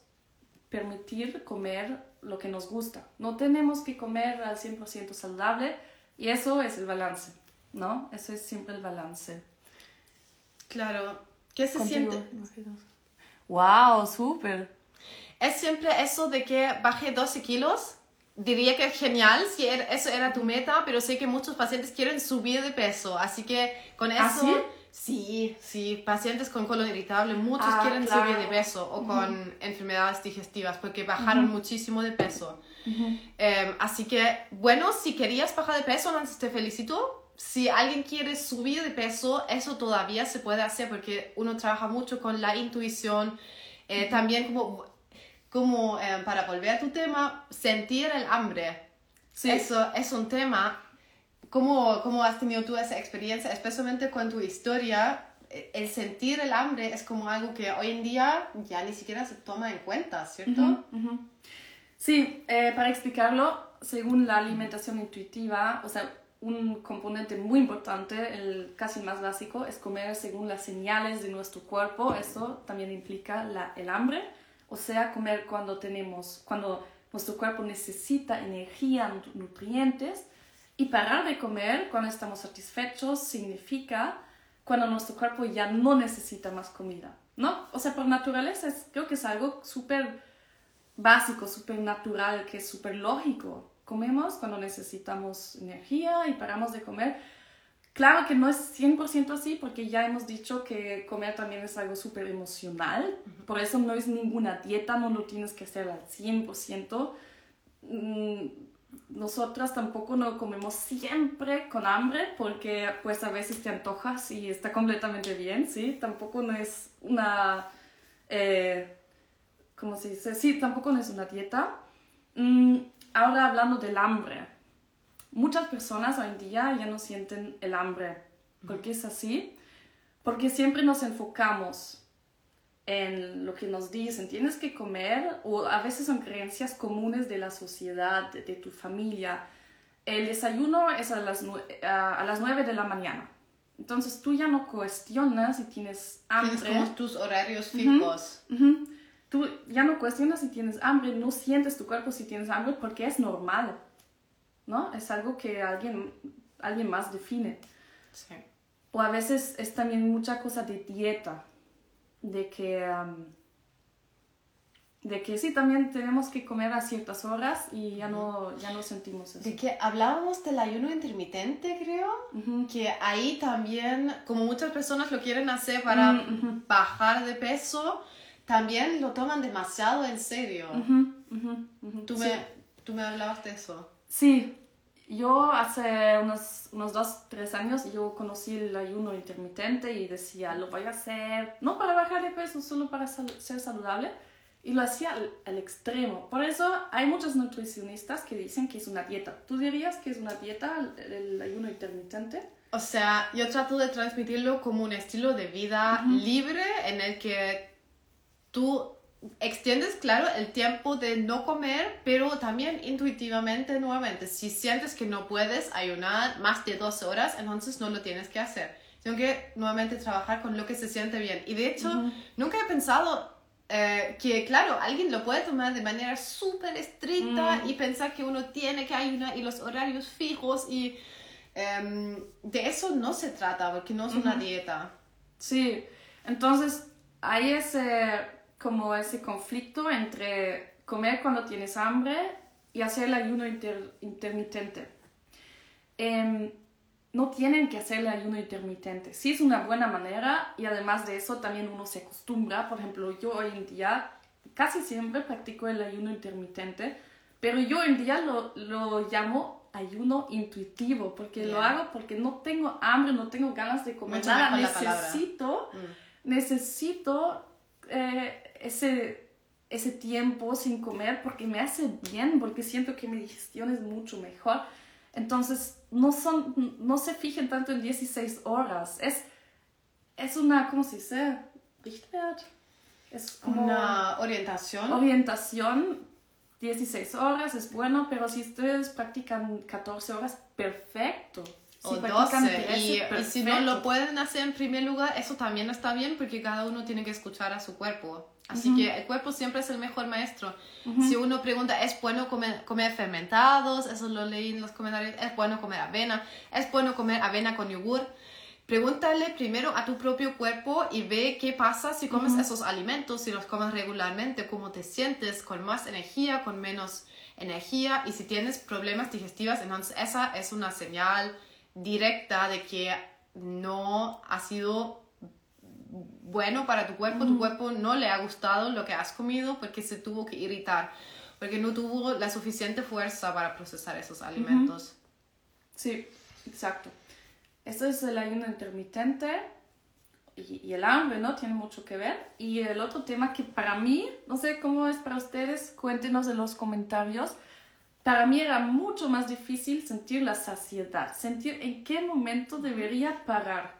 permitir comer lo que nos gusta. No tenemos que comer al 100% saludable y eso es el balance, ¿no? Eso es siempre el balance.
Claro. ¿Qué se
Contigo,
siente?
¡Wow! ¡Súper!
Es siempre eso de que baje 12 kilos. Diría que es genial si era- eso era tu meta, pero sé que muchos pacientes quieren subir de peso. Así que con eso...
¿Ah, sí?
Sí, sí, pacientes con colon irritable, muchos
Ah,
quieren
claro.
subir de peso o con enfermedades digestivas porque bajaron muchísimo de peso. Em, así que, bueno, si querías bajar de peso, entonces te felicito. Si alguien quiere subir de peso, eso todavía se puede hacer porque uno trabaja mucho con la intuición. Eh, También como, como eh, para volver a tu tema, sentir el hambre.
Sí.
Eso es un tema. ¿Cómo, ¿Cómo has tenido tú esa experiencia, especialmente con tu historia? Eh, El sentir el hambre es como algo que hoy en día ya ni siquiera se toma en cuenta, ¿cierto?
Ujú, ujú. Sí, eh, para explicarlo, según la alimentación intuitiva, o sea, un componente muy importante, el casi más básico, es comer según las señales de nuestro cuerpo. Eso también implica la, el hambre, o sea, comer cuando tenemos, cuando nuestro cuerpo necesita energía, nut- nutrientes, y parar de comer cuando estamos satisfechos significa cuando nuestro cuerpo ya no necesita más comida, ¿no? O sea, por naturaleza es- creo que es algo súper básico, súper natural, que es súper lógico. Comemos cuando necesitamos energía y paramos de comer. Claro que no es 100% así porque ya hemos dicho que comer también es algo súper emocional. Por eso no es ninguna dieta, no lo tienes que hacer al 100%. Mm, Nosotras tampoco no comemos siempre con hambre porque pues a veces te antojas y está completamente bien, ¿sí? Tampoco no es una... eh, ¿cómo se dice? Sí, tampoco no es una dieta. Mm, ahora hablando del hambre. Muchas personas hoy en día ya no sienten el hambre. ¿Por qué es así? Porque siempre nos enfocamos en lo que nos dicen, tienes que comer, o a veces son creencias comunes de la sociedad, de, de tu familia. El desayuno es a las, a, las 9 de la mañana. Entonces tú ya no cuestionas si tienes hambre.
Tienes como tus horarios fijos.
Tú ya no cuestionas si tienes hambre, no sientes tu cuerpo si tienes hambre porque es normal, ¿no? Es algo que alguien, alguien más define.
Sí.
O a veces es también mucha cosa de dieta, de que, am, de que sí, también tenemos que comer a ciertas horas y ya no, ya no sentimos eso.
De que hablábamos del ayuno intermitente, creo.
Ujú.
Que ahí también, como muchas personas lo quieren hacer para
Mm, ujú.
bajar de peso, también lo toman demasiado en serio.
Ujú, ujú, ujú.
tú,
Sí.
me, tú me hablabas de eso.
Sí, yo hace unos, unos dos, tres años yo conocí el ayuno intermitente y decía, lo voy a hacer, no para bajar de peso, solo para sal- ser saludable. Y lo hacía al, al extremo. Por eso hay muchos nutricionistas que dicen que es una dieta. ¿Tú dirías que es una dieta el, el ayuno intermitente?
O sea, yo trato de transmitirlo como un estilo de vida libre en el que tú extiendes, claro, el tiempo de no comer, pero también intuitivamente, nuevamente, si sientes que no puedes ayunar más de dos horas, entonces no lo tienes que hacer. Tengo que nuevamente trabajar con lo que se siente bien. Y de hecho, nunca he pensado eh, que, claro, alguien lo puede tomar de manera súper estricta y pensar que uno tiene que ayunar y los horarios fijos y em, de eso no se trata porque no es una dieta.
Sí, entonces hay ese, como ese conflicto entre comer cuando tienes hambre y hacer el ayuno intermitente. Eh, no tienen que hacer el ayuno intermitente. Sí es una buena manera y además de eso también uno se acostumbra. Por ejemplo, yo hoy en día casi siempre practico el ayuno intermitente, pero yo hoy en día lo, lo llamo ayuno intuitivo porque lo hago porque no tengo hambre, no tengo ganas de comer nada. Necesito, mm. necesito eh, ese, ese tiempo sin comer porque me hace bien, porque siento que mi digestión es mucho mejor. Entonces, no, son, no se fijen tanto en 16 horas. Es, es una, ¿cómo se dice? Richtwert.
Es como una orientación.
Orientación. 16 horas es bueno, pero si ustedes practican 14 horas, perfecto.
O 12. y, y, si no lo pueden hacer en primer lugar, eso también está bien porque cada uno tiene que escuchar a su cuerpo. Así que el cuerpo siempre es el mejor maestro. Si uno pregunta, ¿es bueno comer, comer, fermentados? Eso lo leí en los comentarios. ¿Es bueno comer avena? ¿Es bueno comer avena con yogur? Pregúntale primero a tu propio cuerpo y ve qué pasa si comes esos alimentos, si los comes regularmente, cómo te sientes, con más energía, con menos energía. Y si tienes problemas digestivos, entonces esa es una señal directa de que no ha sido bueno para tu cuerpo, tu cuerpo no le ha gustado lo que has comido porque se tuvo que irritar, porque no tuvo la suficiente fuerza para procesar esos alimentos.
Sí, exacto. Esto es el ayuno intermitente y, y, el hambre, ¿no? Tiene mucho que ver. Y el otro tema que para mí, no sé cómo es para ustedes, cuéntenos en los comentarios. Para mí era mucho más difícil sentir la saciedad, sentir en qué momento debería parar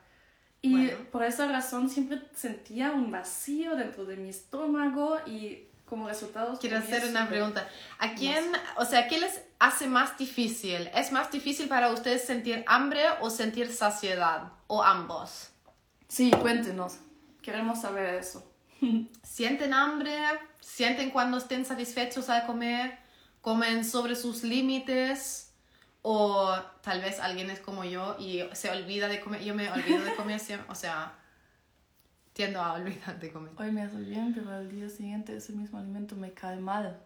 y por esa razón siempre sentía un vacío dentro de mi estómago y como resultado...
Quiero hacer una pregunta. ¿A quién, o sea, qué les hace más difícil? ¿Es más difícil para ustedes sentir hambre o sentir saciedad? ¿O ambos?
Sí, cuéntenos. Queremos saber eso.
¿Sienten hambre? ¿Sienten cuando estén satisfechos al comer? ¿Comen sobre sus límites? O tal vez alguien es como yo y se olvida de comer. Yo me olvido de comer siempre. O sea, tiendo a olvidar de comer.
Hoy me hace bien, pero al día siguiente ese mismo alimento me cae mal.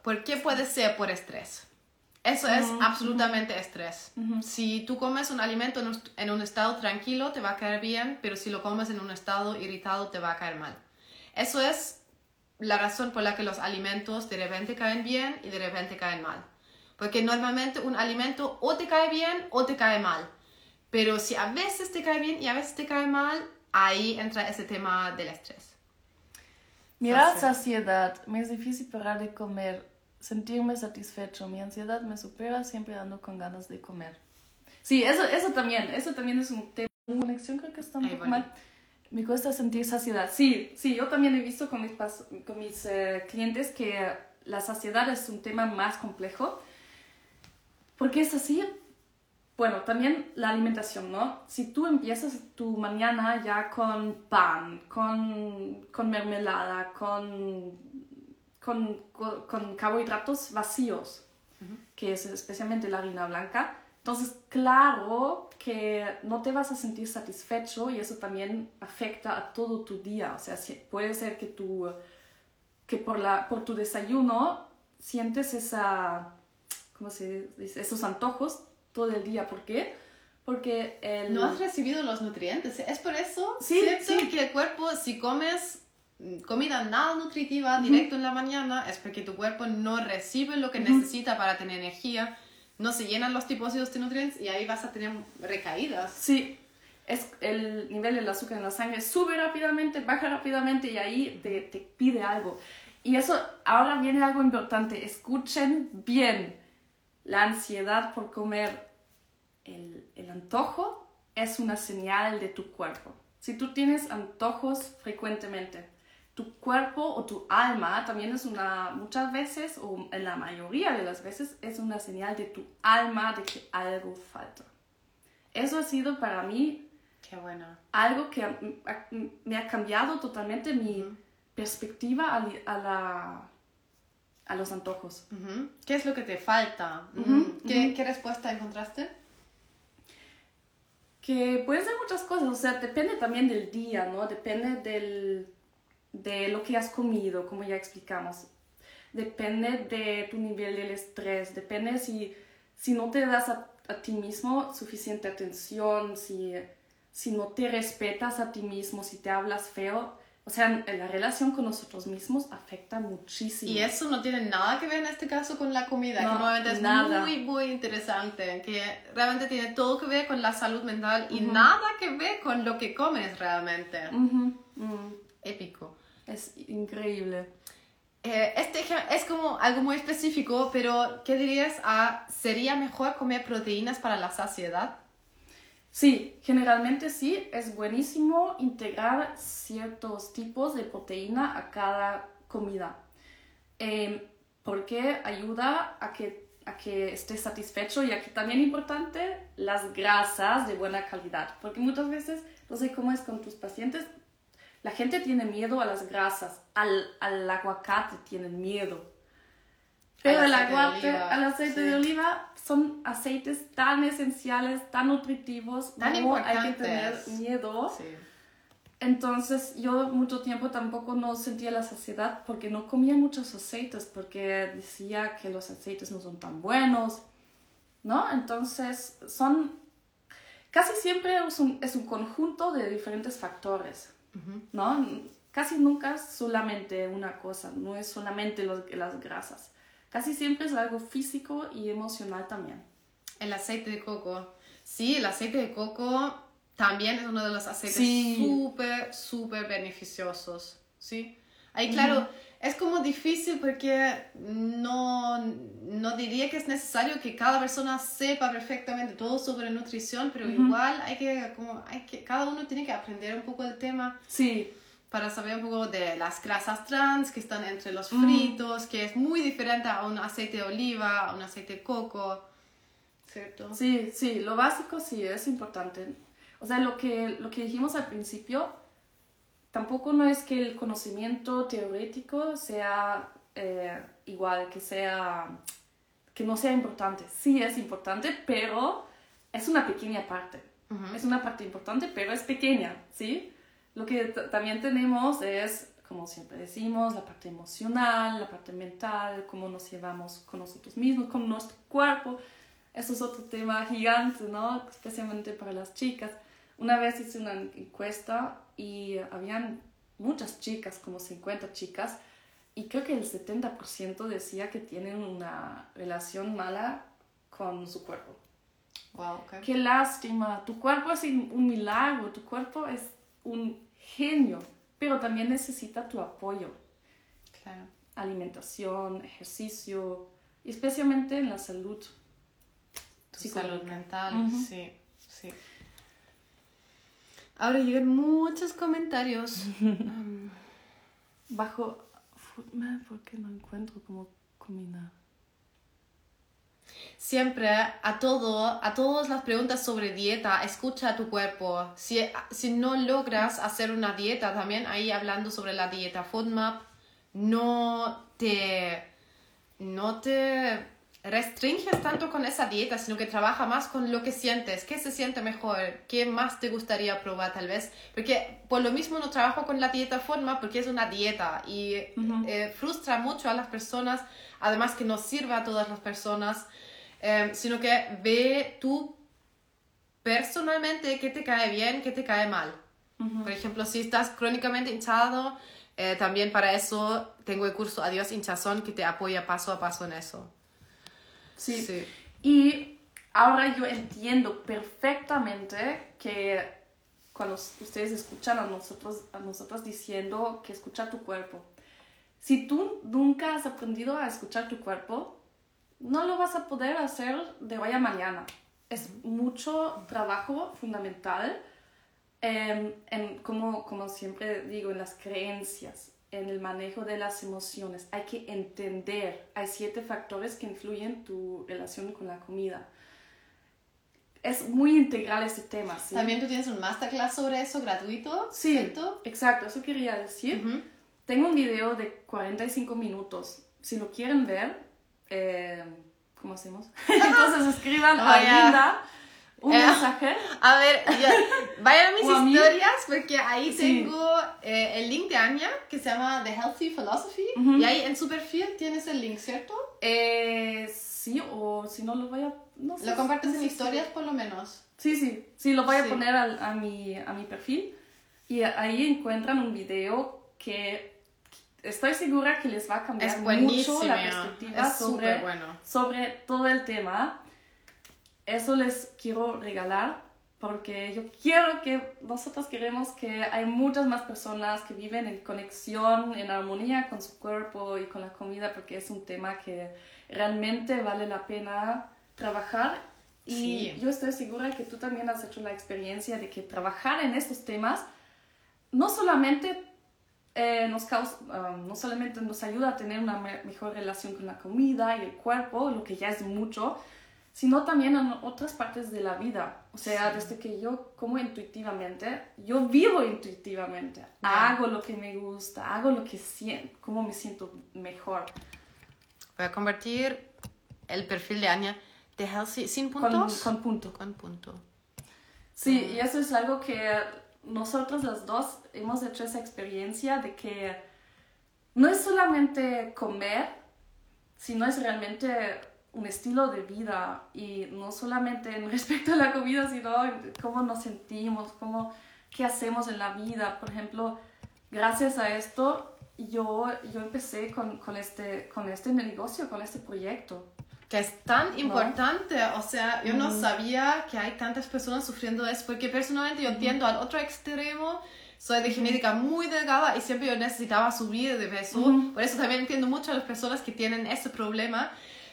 ¿Por qué puede ser por estrés? Eso es absolutamente estrés. Si tú comes un alimento en un estado tranquilo, te va a caer bien, pero si lo comes en un estado irritado, te va a caer mal. Eso es la razón por la que los alimentos de repente caen bien y de repente caen mal. Porque normalmente un alimento o te cae bien o te cae mal. Pero si a veces te cae bien y a veces te cae mal, ahí entra ese tema del estrés.
Mira, saciedad. Me es difícil parar de comer, sentirme satisfecho. Mi ansiedad me supera, siempre ando con ganas de comer. Sí, eso, eso también, eso también es un tema. Mi conexión creo que está un poco mal. Me cuesta sentir saciedad. Sí, sí, yo también he visto con mis, con mis eh, clientes que la saciedad es un tema más complejo porque es así. Bueno, también la alimentación, ¿no? Si tú empiezas tu mañana ya con pan, con, con mermelada, con, con, con, carbohidratos vacíos, que es especialmente la harina blanca, entonces, claro que no te vas a sentir satisfecho y eso también afecta a todo tu día. O sea, puede ser que, tú, que por, la, por tu desayuno sientes esa ¿cómo se dice? Esos antojos todo el día. ¿Por qué? Porque el...
No has recibido los nutrientes. Es por eso sí, sí. que el cuerpo, si comes comida nada nutritiva directo en la mañana, es porque tu cuerpo no recibe lo que necesita para tener energía, no se llenan los depósitos de nutrientes y ahí vas a tener recaídas.
Sí, es el nivel del azúcar en la sangre sube rápidamente, baja rápidamente y ahí te, te pide algo. Y eso, ahora viene algo importante, escuchen bien la ansiedad por comer el, el antojo es una señal de tu cuerpo. Si tú tienes antojos frecuentemente, tu cuerpo o tu alma también es una, muchas veces, o en la mayoría de las veces, es una señal de tu alma de que algo falta. Eso ha sido para mí
Qué bueno.
algo que me ha cambiado totalmente mi perspectiva a, a la, a los antojos.
Ujú. ¿Qué es lo que te falta?
Ujú,
¿Qué,
ujú.
¿Qué respuesta encontraste?
Que pueden ser muchas cosas, o sea, depende también del día, ¿no? Depende del, de lo que has comido, como ya explicamos. Depende de tu nivel del estrés, depende si, si no te das a, a ti mismo suficiente atención, si, si no te respetas a ti mismo, si te hablas feo. O sea, la relación con nosotros mismos afecta muchísimo.
Y eso no tiene nada que ver en este caso con la comida,
No,
que normalmente es
nada.
muy, muy interesante, que realmente tiene todo que ver con la salud mental y nada que ver con lo que comes realmente. Épico.
Es increíble.
Eh, este es como algo muy específico, pero ¿qué dirías a sería mejor comer proteínas para la saciedad?
Sí, generalmente sí, es buenísimo integrar ciertos tipos de proteína a cada comida, Eh, porque ayuda a que, a que estés satisfecho y aquí también importante las grasas de buena calidad, porque muchas veces, no sé cómo es con tus pacientes, la gente tiene miedo a las grasas, al, al aguacate tienen miedo. Pero el aguacate, al aceite
sí.
de oliva son aceites tan esenciales, tan nutritivos,
Tan
no hay que tener miedo.
Sí.
Entonces yo mucho tiempo tampoco no sentía la saciedad porque no comía muchos aceites, porque decía que los aceites no son tan buenos, ¿no? Entonces son, casi siempre es un, es un conjunto de diferentes factores, ¿no? Casi nunca es solamente una cosa, no es solamente los- las grasas. Casi siempre es algo físico y emocional también.
El aceite de coco. Sí, el aceite de coco también es uno de los aceites
Sí.
súper, súper beneficiosos. ¿Sí? Ahí, claro, es como difícil porque no, no diría que es necesario que cada persona sepa perfectamente todo sobre nutrición, pero igual hay que, como, hay que, cada uno tiene que aprender un poco del tema
Sí,
para saber un poco de las grasas trans que están entre los fritos, que es muy diferente a un aceite de oliva, a un aceite de coco. ¿Cierto?
Sí, sí, lo básico sí es importante. O sea, lo que, lo que dijimos al principio, tampoco no es que el conocimiento teórico sea eh, igual, que sea, que no sea importante. Sí es importante, pero es una pequeña parte.
Ujú.
Es una parte importante, pero es pequeña, ¿sí? Lo que también tenemos es, como siempre decimos, la parte emocional, la parte mental, cómo nos llevamos con nosotros mismos, con nuestro cuerpo. Eso es otro tema gigante, ¿no? Especialmente para las chicas. Una vez hice una encuesta y habían muchas chicas, como 50 chicas, y creo que el 70% decía que tienen una relación mala con su cuerpo.
Wow, ok.
Qué lástima, tu cuerpo es un milagro, tu cuerpo es un genio, pero también necesita tu apoyo,
Claro.
alimentación, ejercicio, especialmente en la salud.
Tu salud mental,
Ujú.
sí, sí. Ahora llegan muchos comentarios. Um,
Bajo Food Map, ¿por qué no encuentro como comida?
Siempre a todo, a todas las preguntas sobre dieta, escucha a tu cuerpo. Si, si no logras hacer una dieta, también ahí hablando sobre la dieta FODMAP, no te, no te restringes tanto con esa dieta, sino que trabaja más con lo que sientes, qué se siente mejor, qué más te gustaría probar tal vez. Porque por lo mismo no trabajo con la dieta FODMAP porque es una dieta y eh, frustra mucho a las personas, además que no sirve a todas las personas, eh, sino que ve tú personalmente qué te cae bien, qué te cae mal. Por ejemplo, si estás crónicamente hinchado, eh, también para eso tengo el curso Adiós hinchazón que te apoya paso a paso en eso.
Sí. Y ahora yo entiendo perfectamente que cuando ustedes escuchan a nosotros, a nosotros diciendo que escucha tu cuerpo, si tú nunca has aprendido a escuchar tu cuerpo, no lo vas a poder hacer de hoy a mañana. es mucho trabajo fundamental en, en como, como siempre digo, en las creencias, en el manejo de las emociones. Hay que entender, hay siete factores que influyen en tu relación con la comida. Es muy integral este tema. ¿sí?
También tú tienes un masterclass sobre eso gratuito,
Sí,
¿cierto?
exacto, eso quería decir.
Ujú.
Tengo un video de 45 minutos. Si lo quieren ver, eh, ¿cómo hacemos? Entonces escriban
Oh,
a
ya.
Linda un
Eh.
mensaje.
A ver, ya, vayan a mis
O a
historias porque ahí
Sí.
tengo eh, el link de Anya que se llama The Healthy Philosophy
Ujú.
y ahí en su perfil tienes el link, ¿cierto?
Eh, sí, o si no lo voy a... No sé
Lo compartes
no
en historias por lo menos.
Sí, sí, sí, lo voy a
Sí.
poner al- a, mi, a mi perfil. Y ahí encuentran un video que estoy segura que les va a cambiar mucho la perspectiva sobre,
bueno.
sobre todo el tema. Eso les quiero regalar porque yo quiero que nosotros queremos que hay muchas más personas que viven en conexión, en armonía con su cuerpo y con la comida porque es un tema que realmente vale la pena trabajar y
Sí.
yo estoy segura que tú también has hecho la experiencia de que trabajar en estos temas no solamente eh, nos causa, um, no solamente nos ayuda a tener una me- mejor relación con la comida y el cuerpo, lo que ya es mucho, sino también en otras partes de la vida. O sea,
Sí.
desde que yo como intuitivamente, yo vivo intuitivamente, hago lo que me gusta, hago lo que siento, cómo me siento mejor.
Voy a convertir el perfil de Anya de Healthy sin
Con,
puntos.
con punto.
Con punto.
Sí, y eso es algo que nosotros las dos hemos hecho esa experiencia de que no es solamente comer, sino es realmente un estilo de vida y no solamente en respecto a la comida, sino en cómo nos sentimos, cómo, qué hacemos en la vida. Por ejemplo, gracias a esto yo, yo empecé con, con, este, con este negocio, con este proyecto.
Que es tan importante, o sea, yo no sabía que hay tantas personas sufriendo de eso, porque personalmente yo tiendo al otro extremo, soy de genética muy delgada y siempre yo necesitaba subir de peso, por eso también entiendo mucho a las personas que tienen ese problema,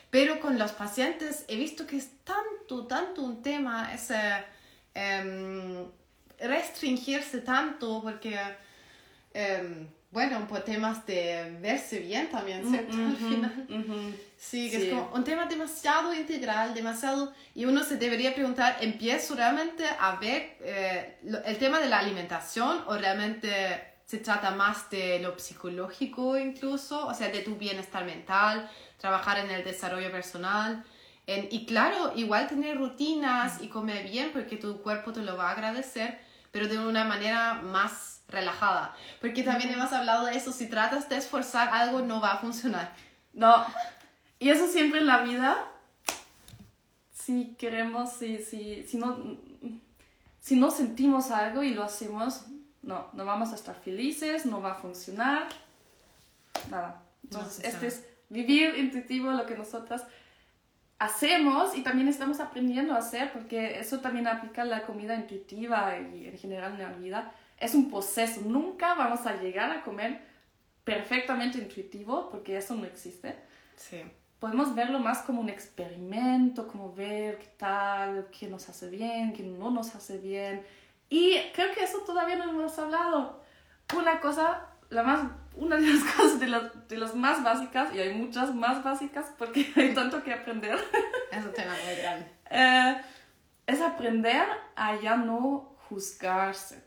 pero con los pacientes he visto que es tanto, tanto un tema ese em, restringirse tanto, porque, em, bueno, por temas de verse bien también, ¿cierto? Al final.
Ujú.
Sí, que
Sí.
es como un tema demasiado integral, demasiado... Y uno se debería preguntar, ¿empiezo realmente a ver eh, el tema de la alimentación o realmente se trata más de lo psicológico incluso? O sea, de tu bienestar mental, trabajar en el desarrollo personal. En- y claro, igual tener rutinas y comer bien porque tu cuerpo te lo va a agradecer, pero de una manera más relajada. Porque también hemos hablado de eso, si tratas de esforzar algo no va a funcionar.
No, y eso siempre en la vida, si queremos, si, si, si, no, si no sentimos algo y lo hacemos, no, no vamos a estar felices, no va a funcionar, nada. Entonces,
No
este es vivir intuitivo lo que nosotras hacemos y también estamos aprendiendo a hacer, porque eso también aplica a la comida intuitiva y en general en la vida. Es un proceso, nunca vamos a llegar a comer perfectamente intuitivo, porque eso no existe
Sí.
podemos verlo más como un experimento, como ver qué tal, qué nos hace bien, qué no nos hace bien. Y creo que eso todavía no hemos hablado. Una cosa, la más, una de las cosas de las, de las más básicas, y hay muchas más básicas porque hay tanto que aprender,
Es un tema muy grande.
eh, es aprender a ya no juzgarse,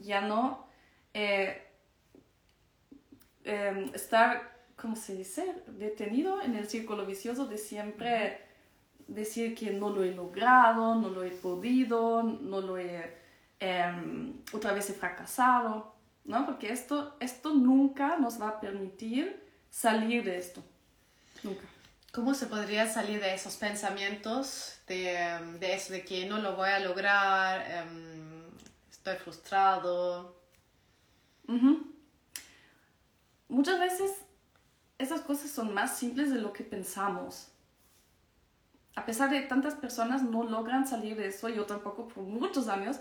ya no eh, eh, estar, ¿cómo se dice?, detenido en el círculo vicioso de siempre decir que no lo he logrado, no lo he podido, no lo he, eh, otra vez he fracasado, ¿no? Porque esto, esto nunca nos va a permitir salir de esto, nunca.
¿Cómo se podría salir de esos pensamientos, de, em, de eso de que no lo voy a lograr, em, estoy frustrado?
Ujú. Muchas veces esas cosas son más simples de lo que pensamos. A pesar de que tantas personas no logran salir de eso, yo tampoco por muchos años,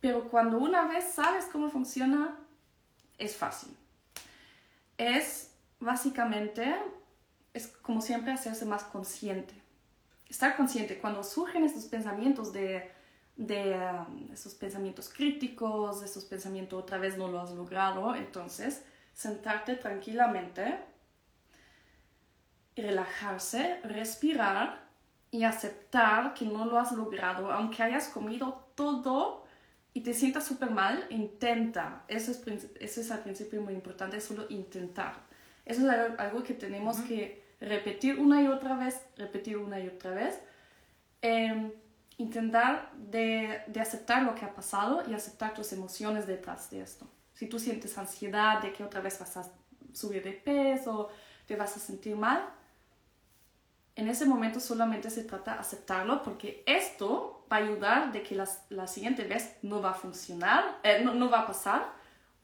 pero cuando una vez sabes cómo funciona, es fácil. Es básicamente, es como siempre hacerse más consciente. estar consciente cuando surgen estos pensamientos de, de um, esos pensamientos críticos, esos pensamientos otra vez no lo has logrado, entonces sentarte tranquilamente, relajarse, respirar y aceptar que no lo has logrado, aunque hayas comido todo y te sientas súper mal, intenta. Eso es, eso es al principio muy importante, es solo intentar. Eso es algo que tenemos que repetir una y otra vez, repetir una y otra vez. Em, intentar de, de, aceptar lo que ha pasado y aceptar tus emociones detrás de esto. Si tú sientes ansiedad de que otra vez vas a subir de peso, te vas a sentir mal, en ese momento solamente se trata de aceptarlo porque esto va a ayudar de que la siguiente vez no va a funcionar, eh, no, no, va a pasar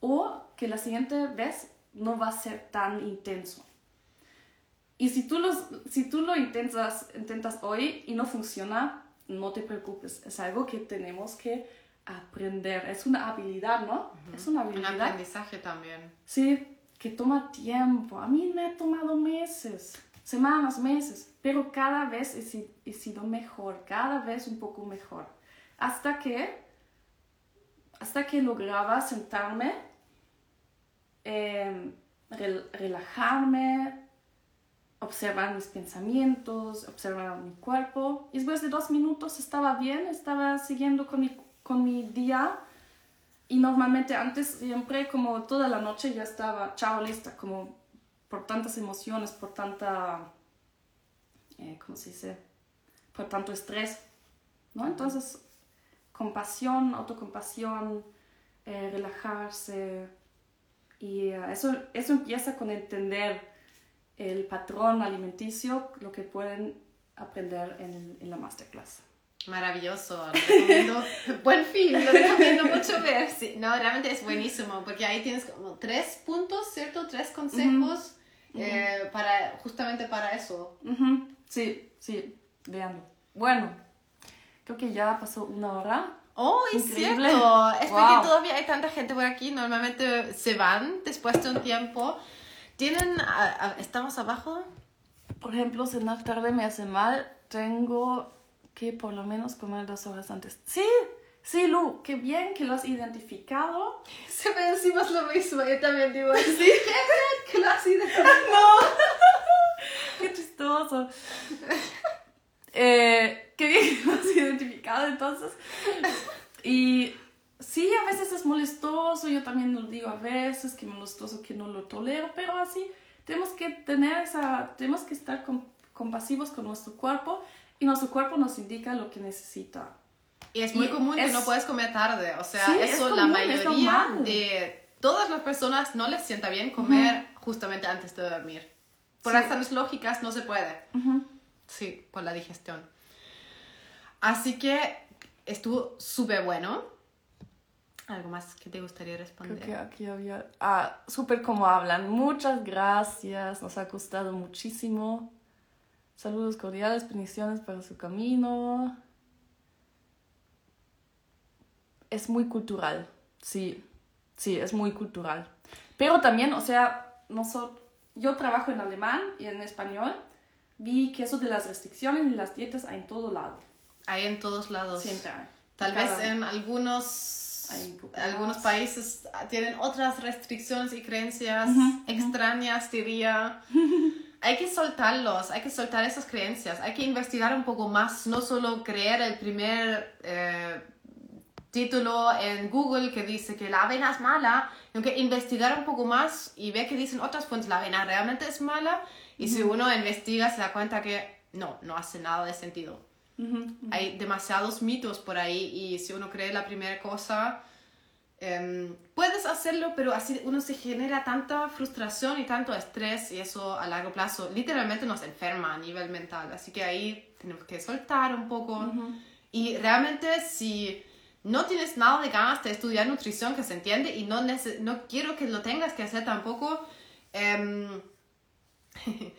o que la siguiente vez no va a ser tan intenso. Y si tú, los, si tú lo intentas, intentas hoy y no funciona, no te preocupes, es algo que tenemos que aprender, es una habilidad, ¿no? Es una habilidad.
Un aprendizaje también.
Sí, que toma tiempo. A mí me ha tomado meses semanas, meses, pero cada vez he, sido mejor, cada vez un poco mejor. Hasta que, hasta que lograba sentarme, em, relajarme, observar mis pensamientos, observar mi cuerpo. Y después de dos minutos estaba bien, estaba siguiendo con mi, con mi día. Y normalmente antes, siempre como toda la noche ya estaba, chao, lista, como por tantas emociones, por tanta, eh, ¿cómo se dice? Por tanto estrés, ¿no? Entonces, compasión, autocompasión, eh, relajarse, y eh, eso, eso empieza con entender el patrón alimenticio, lo que pueden aprender en, en la masterclass.
Maravilloso, lo recomiendo. Buen fin, lo recomiendo mucho ver. Sí, no, realmente es buenísimo, porque ahí tienes como tres puntos, ¿cierto? Tres consejos eh, para, justamente para eso.
Sí, sí, vean. Bueno, creo que ya pasó una hora.
Oh, es cierto. Es porque todavía hay tanta gente por aquí. Normalmente se van después de un tiempo. Tienen, estamos abajo.
Por ejemplo, cenar tarde me hace mal, tengo que por lo menos comer dos horas antes. Sí, Sí, Lu, qué bien que lo has identificado.
Siempre decimos lo mismo, yo también digo, sí, qué que lo has identificado.
No, qué chistoso. Eh, qué bien que lo has identificado entonces. Y sí, a veces es molestoso, yo también lo digo a veces, que molestoso, que no lo tolero, pero así tenemos que tener esa, tenemos que estar compasivos con nuestro cuerpo y nuestro cuerpo nos indica lo que necesita.
Y es muy común que no puedes comer tarde. O sea, eso la mayoría de todas las personas no les sienta bien comer justamente antes de dormir. Por razones lógicas no se puede. Sí, por la digestión. Así que estuvo súper bueno. ¿Algo más que te gustaría responder?
Creo que aquí había... Ah, súper como hablan. Muchas gracias. Nos ha gustado muchísimo. Saludos cordiales, bendiciones para su camino. Es muy cultural, sí, sí, es muy cultural. Pero también, o sea, nosotros, yo trabajo en alemán y en español, vi que eso de las restricciones y las dietas hay en todo lado.
Hay en todos lados.
Siempre hay.
Tal vez en algunos, algunos países tienen otras restricciones y creencias extrañas, diría. hay que soltarlos, hay que soltar esas creencias, hay que investigar un poco más, no solo creer el primer... Eh, título en Google que dice que la avena es mala, tengo que investigar un poco más y ver que dicen otras fuentes, la avena realmente es mala y si uno investiga se da cuenta que no, no hace nada de sentido. Hay demasiados mitos por ahí y si uno cree la primera cosa, em, puedes hacerlo, pero así uno se genera tanta frustración y tanto estrés y eso a largo plazo literalmente nos enferma a nivel mental. Así que ahí tenemos que soltar un poco y realmente si no tienes nada de ganas de estudiar nutrición, que se entiende, y no, no quiero que lo tengas que hacer tampoco. Em,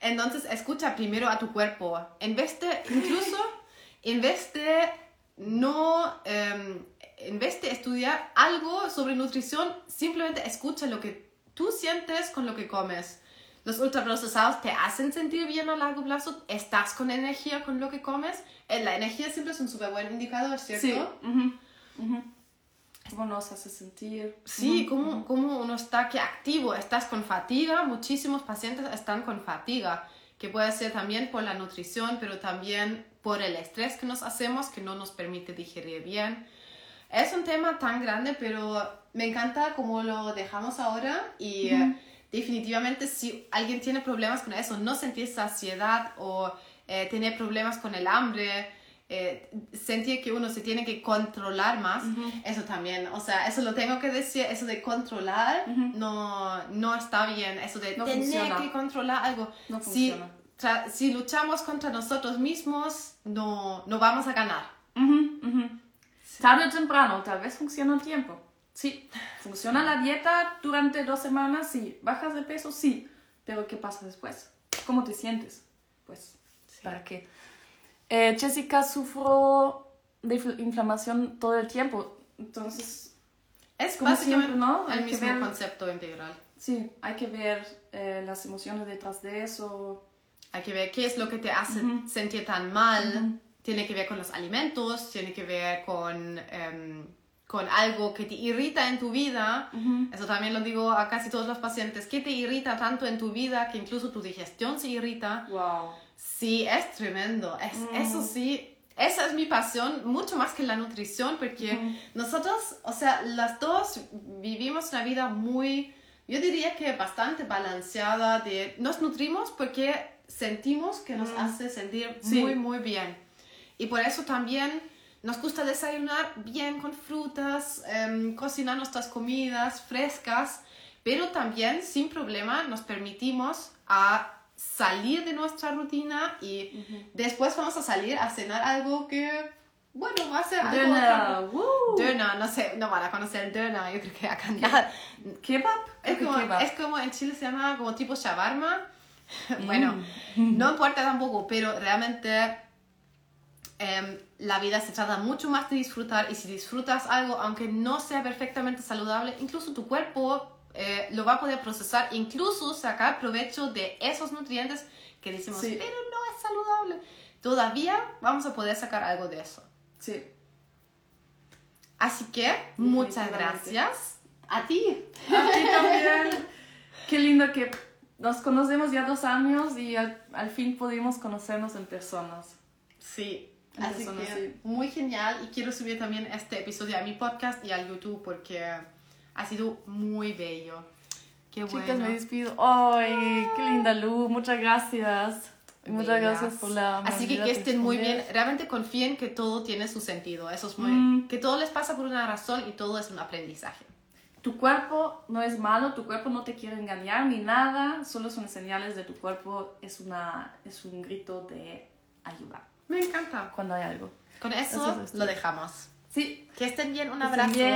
entonces, escucha primero a tu cuerpo. En vez de, incluso, en vez de no, em, en vez de estudiar algo sobre nutrición, simplemente escucha lo que tú sientes con lo que comes. Los ultraprocesados te hacen sentir bien a largo plazo, estás con energía con lo que comes. Eh, La energía siempre es un súper buen indicador, ¿cierto?
Sí. ujú, ujú. ¿Cómo nos hace sentir?
Sí, como, como uno está que activo, estás con fatiga, muchísimos pacientes están con fatiga, que puede ser también por la nutrición, pero también por el estrés que nos hacemos, que no nos permite digerir bien. Es un tema tan grande, pero me encanta cómo lo dejamos ahora y eh, definitivamente si alguien tiene problemas con eso, no sentir saciedad o eh, tener problemas con el hambre, eh, sentir que uno se tiene que controlar más, eso también, o sea, eso lo tengo que decir, eso de controlar no, no está bien, eso de
No
tener
funciona.
que controlar algo.
No
si, si luchamos contra nosotros mismos, no, no vamos a ganar.
Ujú. Tarde o temprano, tal vez funciona un tiempo. Sí, funciona la dieta durante dos semanas, sí. Bajas de peso, sí. Pero ¿qué pasa después? ¿Cómo te sientes? Pues, ¿para qué? Eh, Jessica sufro de infl- inflamación todo el tiempo. Entonces,
Es
Como siempre, ¿no?
el
Hay que
mismo
ver-
concepto integral.
sí, hay que ver eh, las emociones detrás de eso.
Hay que ver qué es lo que te hace sentir tan mal. Tiene que ver con los alimentos, tiene que ver con, em, con algo que te irrita en tu vida. Eso también lo digo a casi todos los pacientes. ¿Qué te irrita tanto en tu vida que incluso tu digestión se irrita?
Wow.
Sí, es tremendo. Es, Eso sí, esa es mi pasión, mucho más que la nutrición, porque nosotros, o sea, las dos vivimos una vida muy, yo diría que bastante balanceada. De, nos nutrimos porque sentimos que nos hace sentir
Sí.
muy, muy bien. Y por eso también nos gusta desayunar bien con frutas, em, cocinar nuestras comidas frescas, pero también sin problema nos permitimos a salir de nuestra rutina y después vamos a salir a cenar algo que, bueno, va a ser algo...
Döner.
Döner, no sé, no van a conocer el döner, yo creo que acá nada.
Kebab.
Es como,
kebab.
es como en Chile se llama como tipo shawarma. bueno, no importa tampoco, pero realmente em, la vida se trata mucho más de disfrutar y si disfrutas algo, aunque no sea perfectamente saludable, incluso tu cuerpo eh, lo va a poder procesar, incluso sacar provecho de esos nutrientes que decimos,
Sí.
pero no es saludable. Todavía vamos a poder sacar algo de eso.
Sí.
Así que, muchas gracias a ti.
A ti también. Qué lindo que nos conocemos ya dos años y al, al fin pudimos conocernos en personas.
Sí, así que
sí.
muy genial y quiero subir también este episodio a mi podcast y al YouTube porque ha sido muy bello. Qué bueno.
Chicas, me despido. ¡Ay, qué linda Lu! Muchas gracias. Muchas
Bellas.
gracias por la
Así que que estén muy bien. Realmente confíen que todo tiene su sentido. Eso es muy...
Mm.
Que todo les pasa por una razón y todo es un aprendizaje.
Tu cuerpo no es malo, tu cuerpo no te quiere engañar ni nada, solo son señales de tu cuerpo, es, una, es un grito de ayuda
Me encanta.
cuando hay algo.
Con eso
Eso es esto.
lo dejamos.
Sí,
Que estén bien. Un abrazo.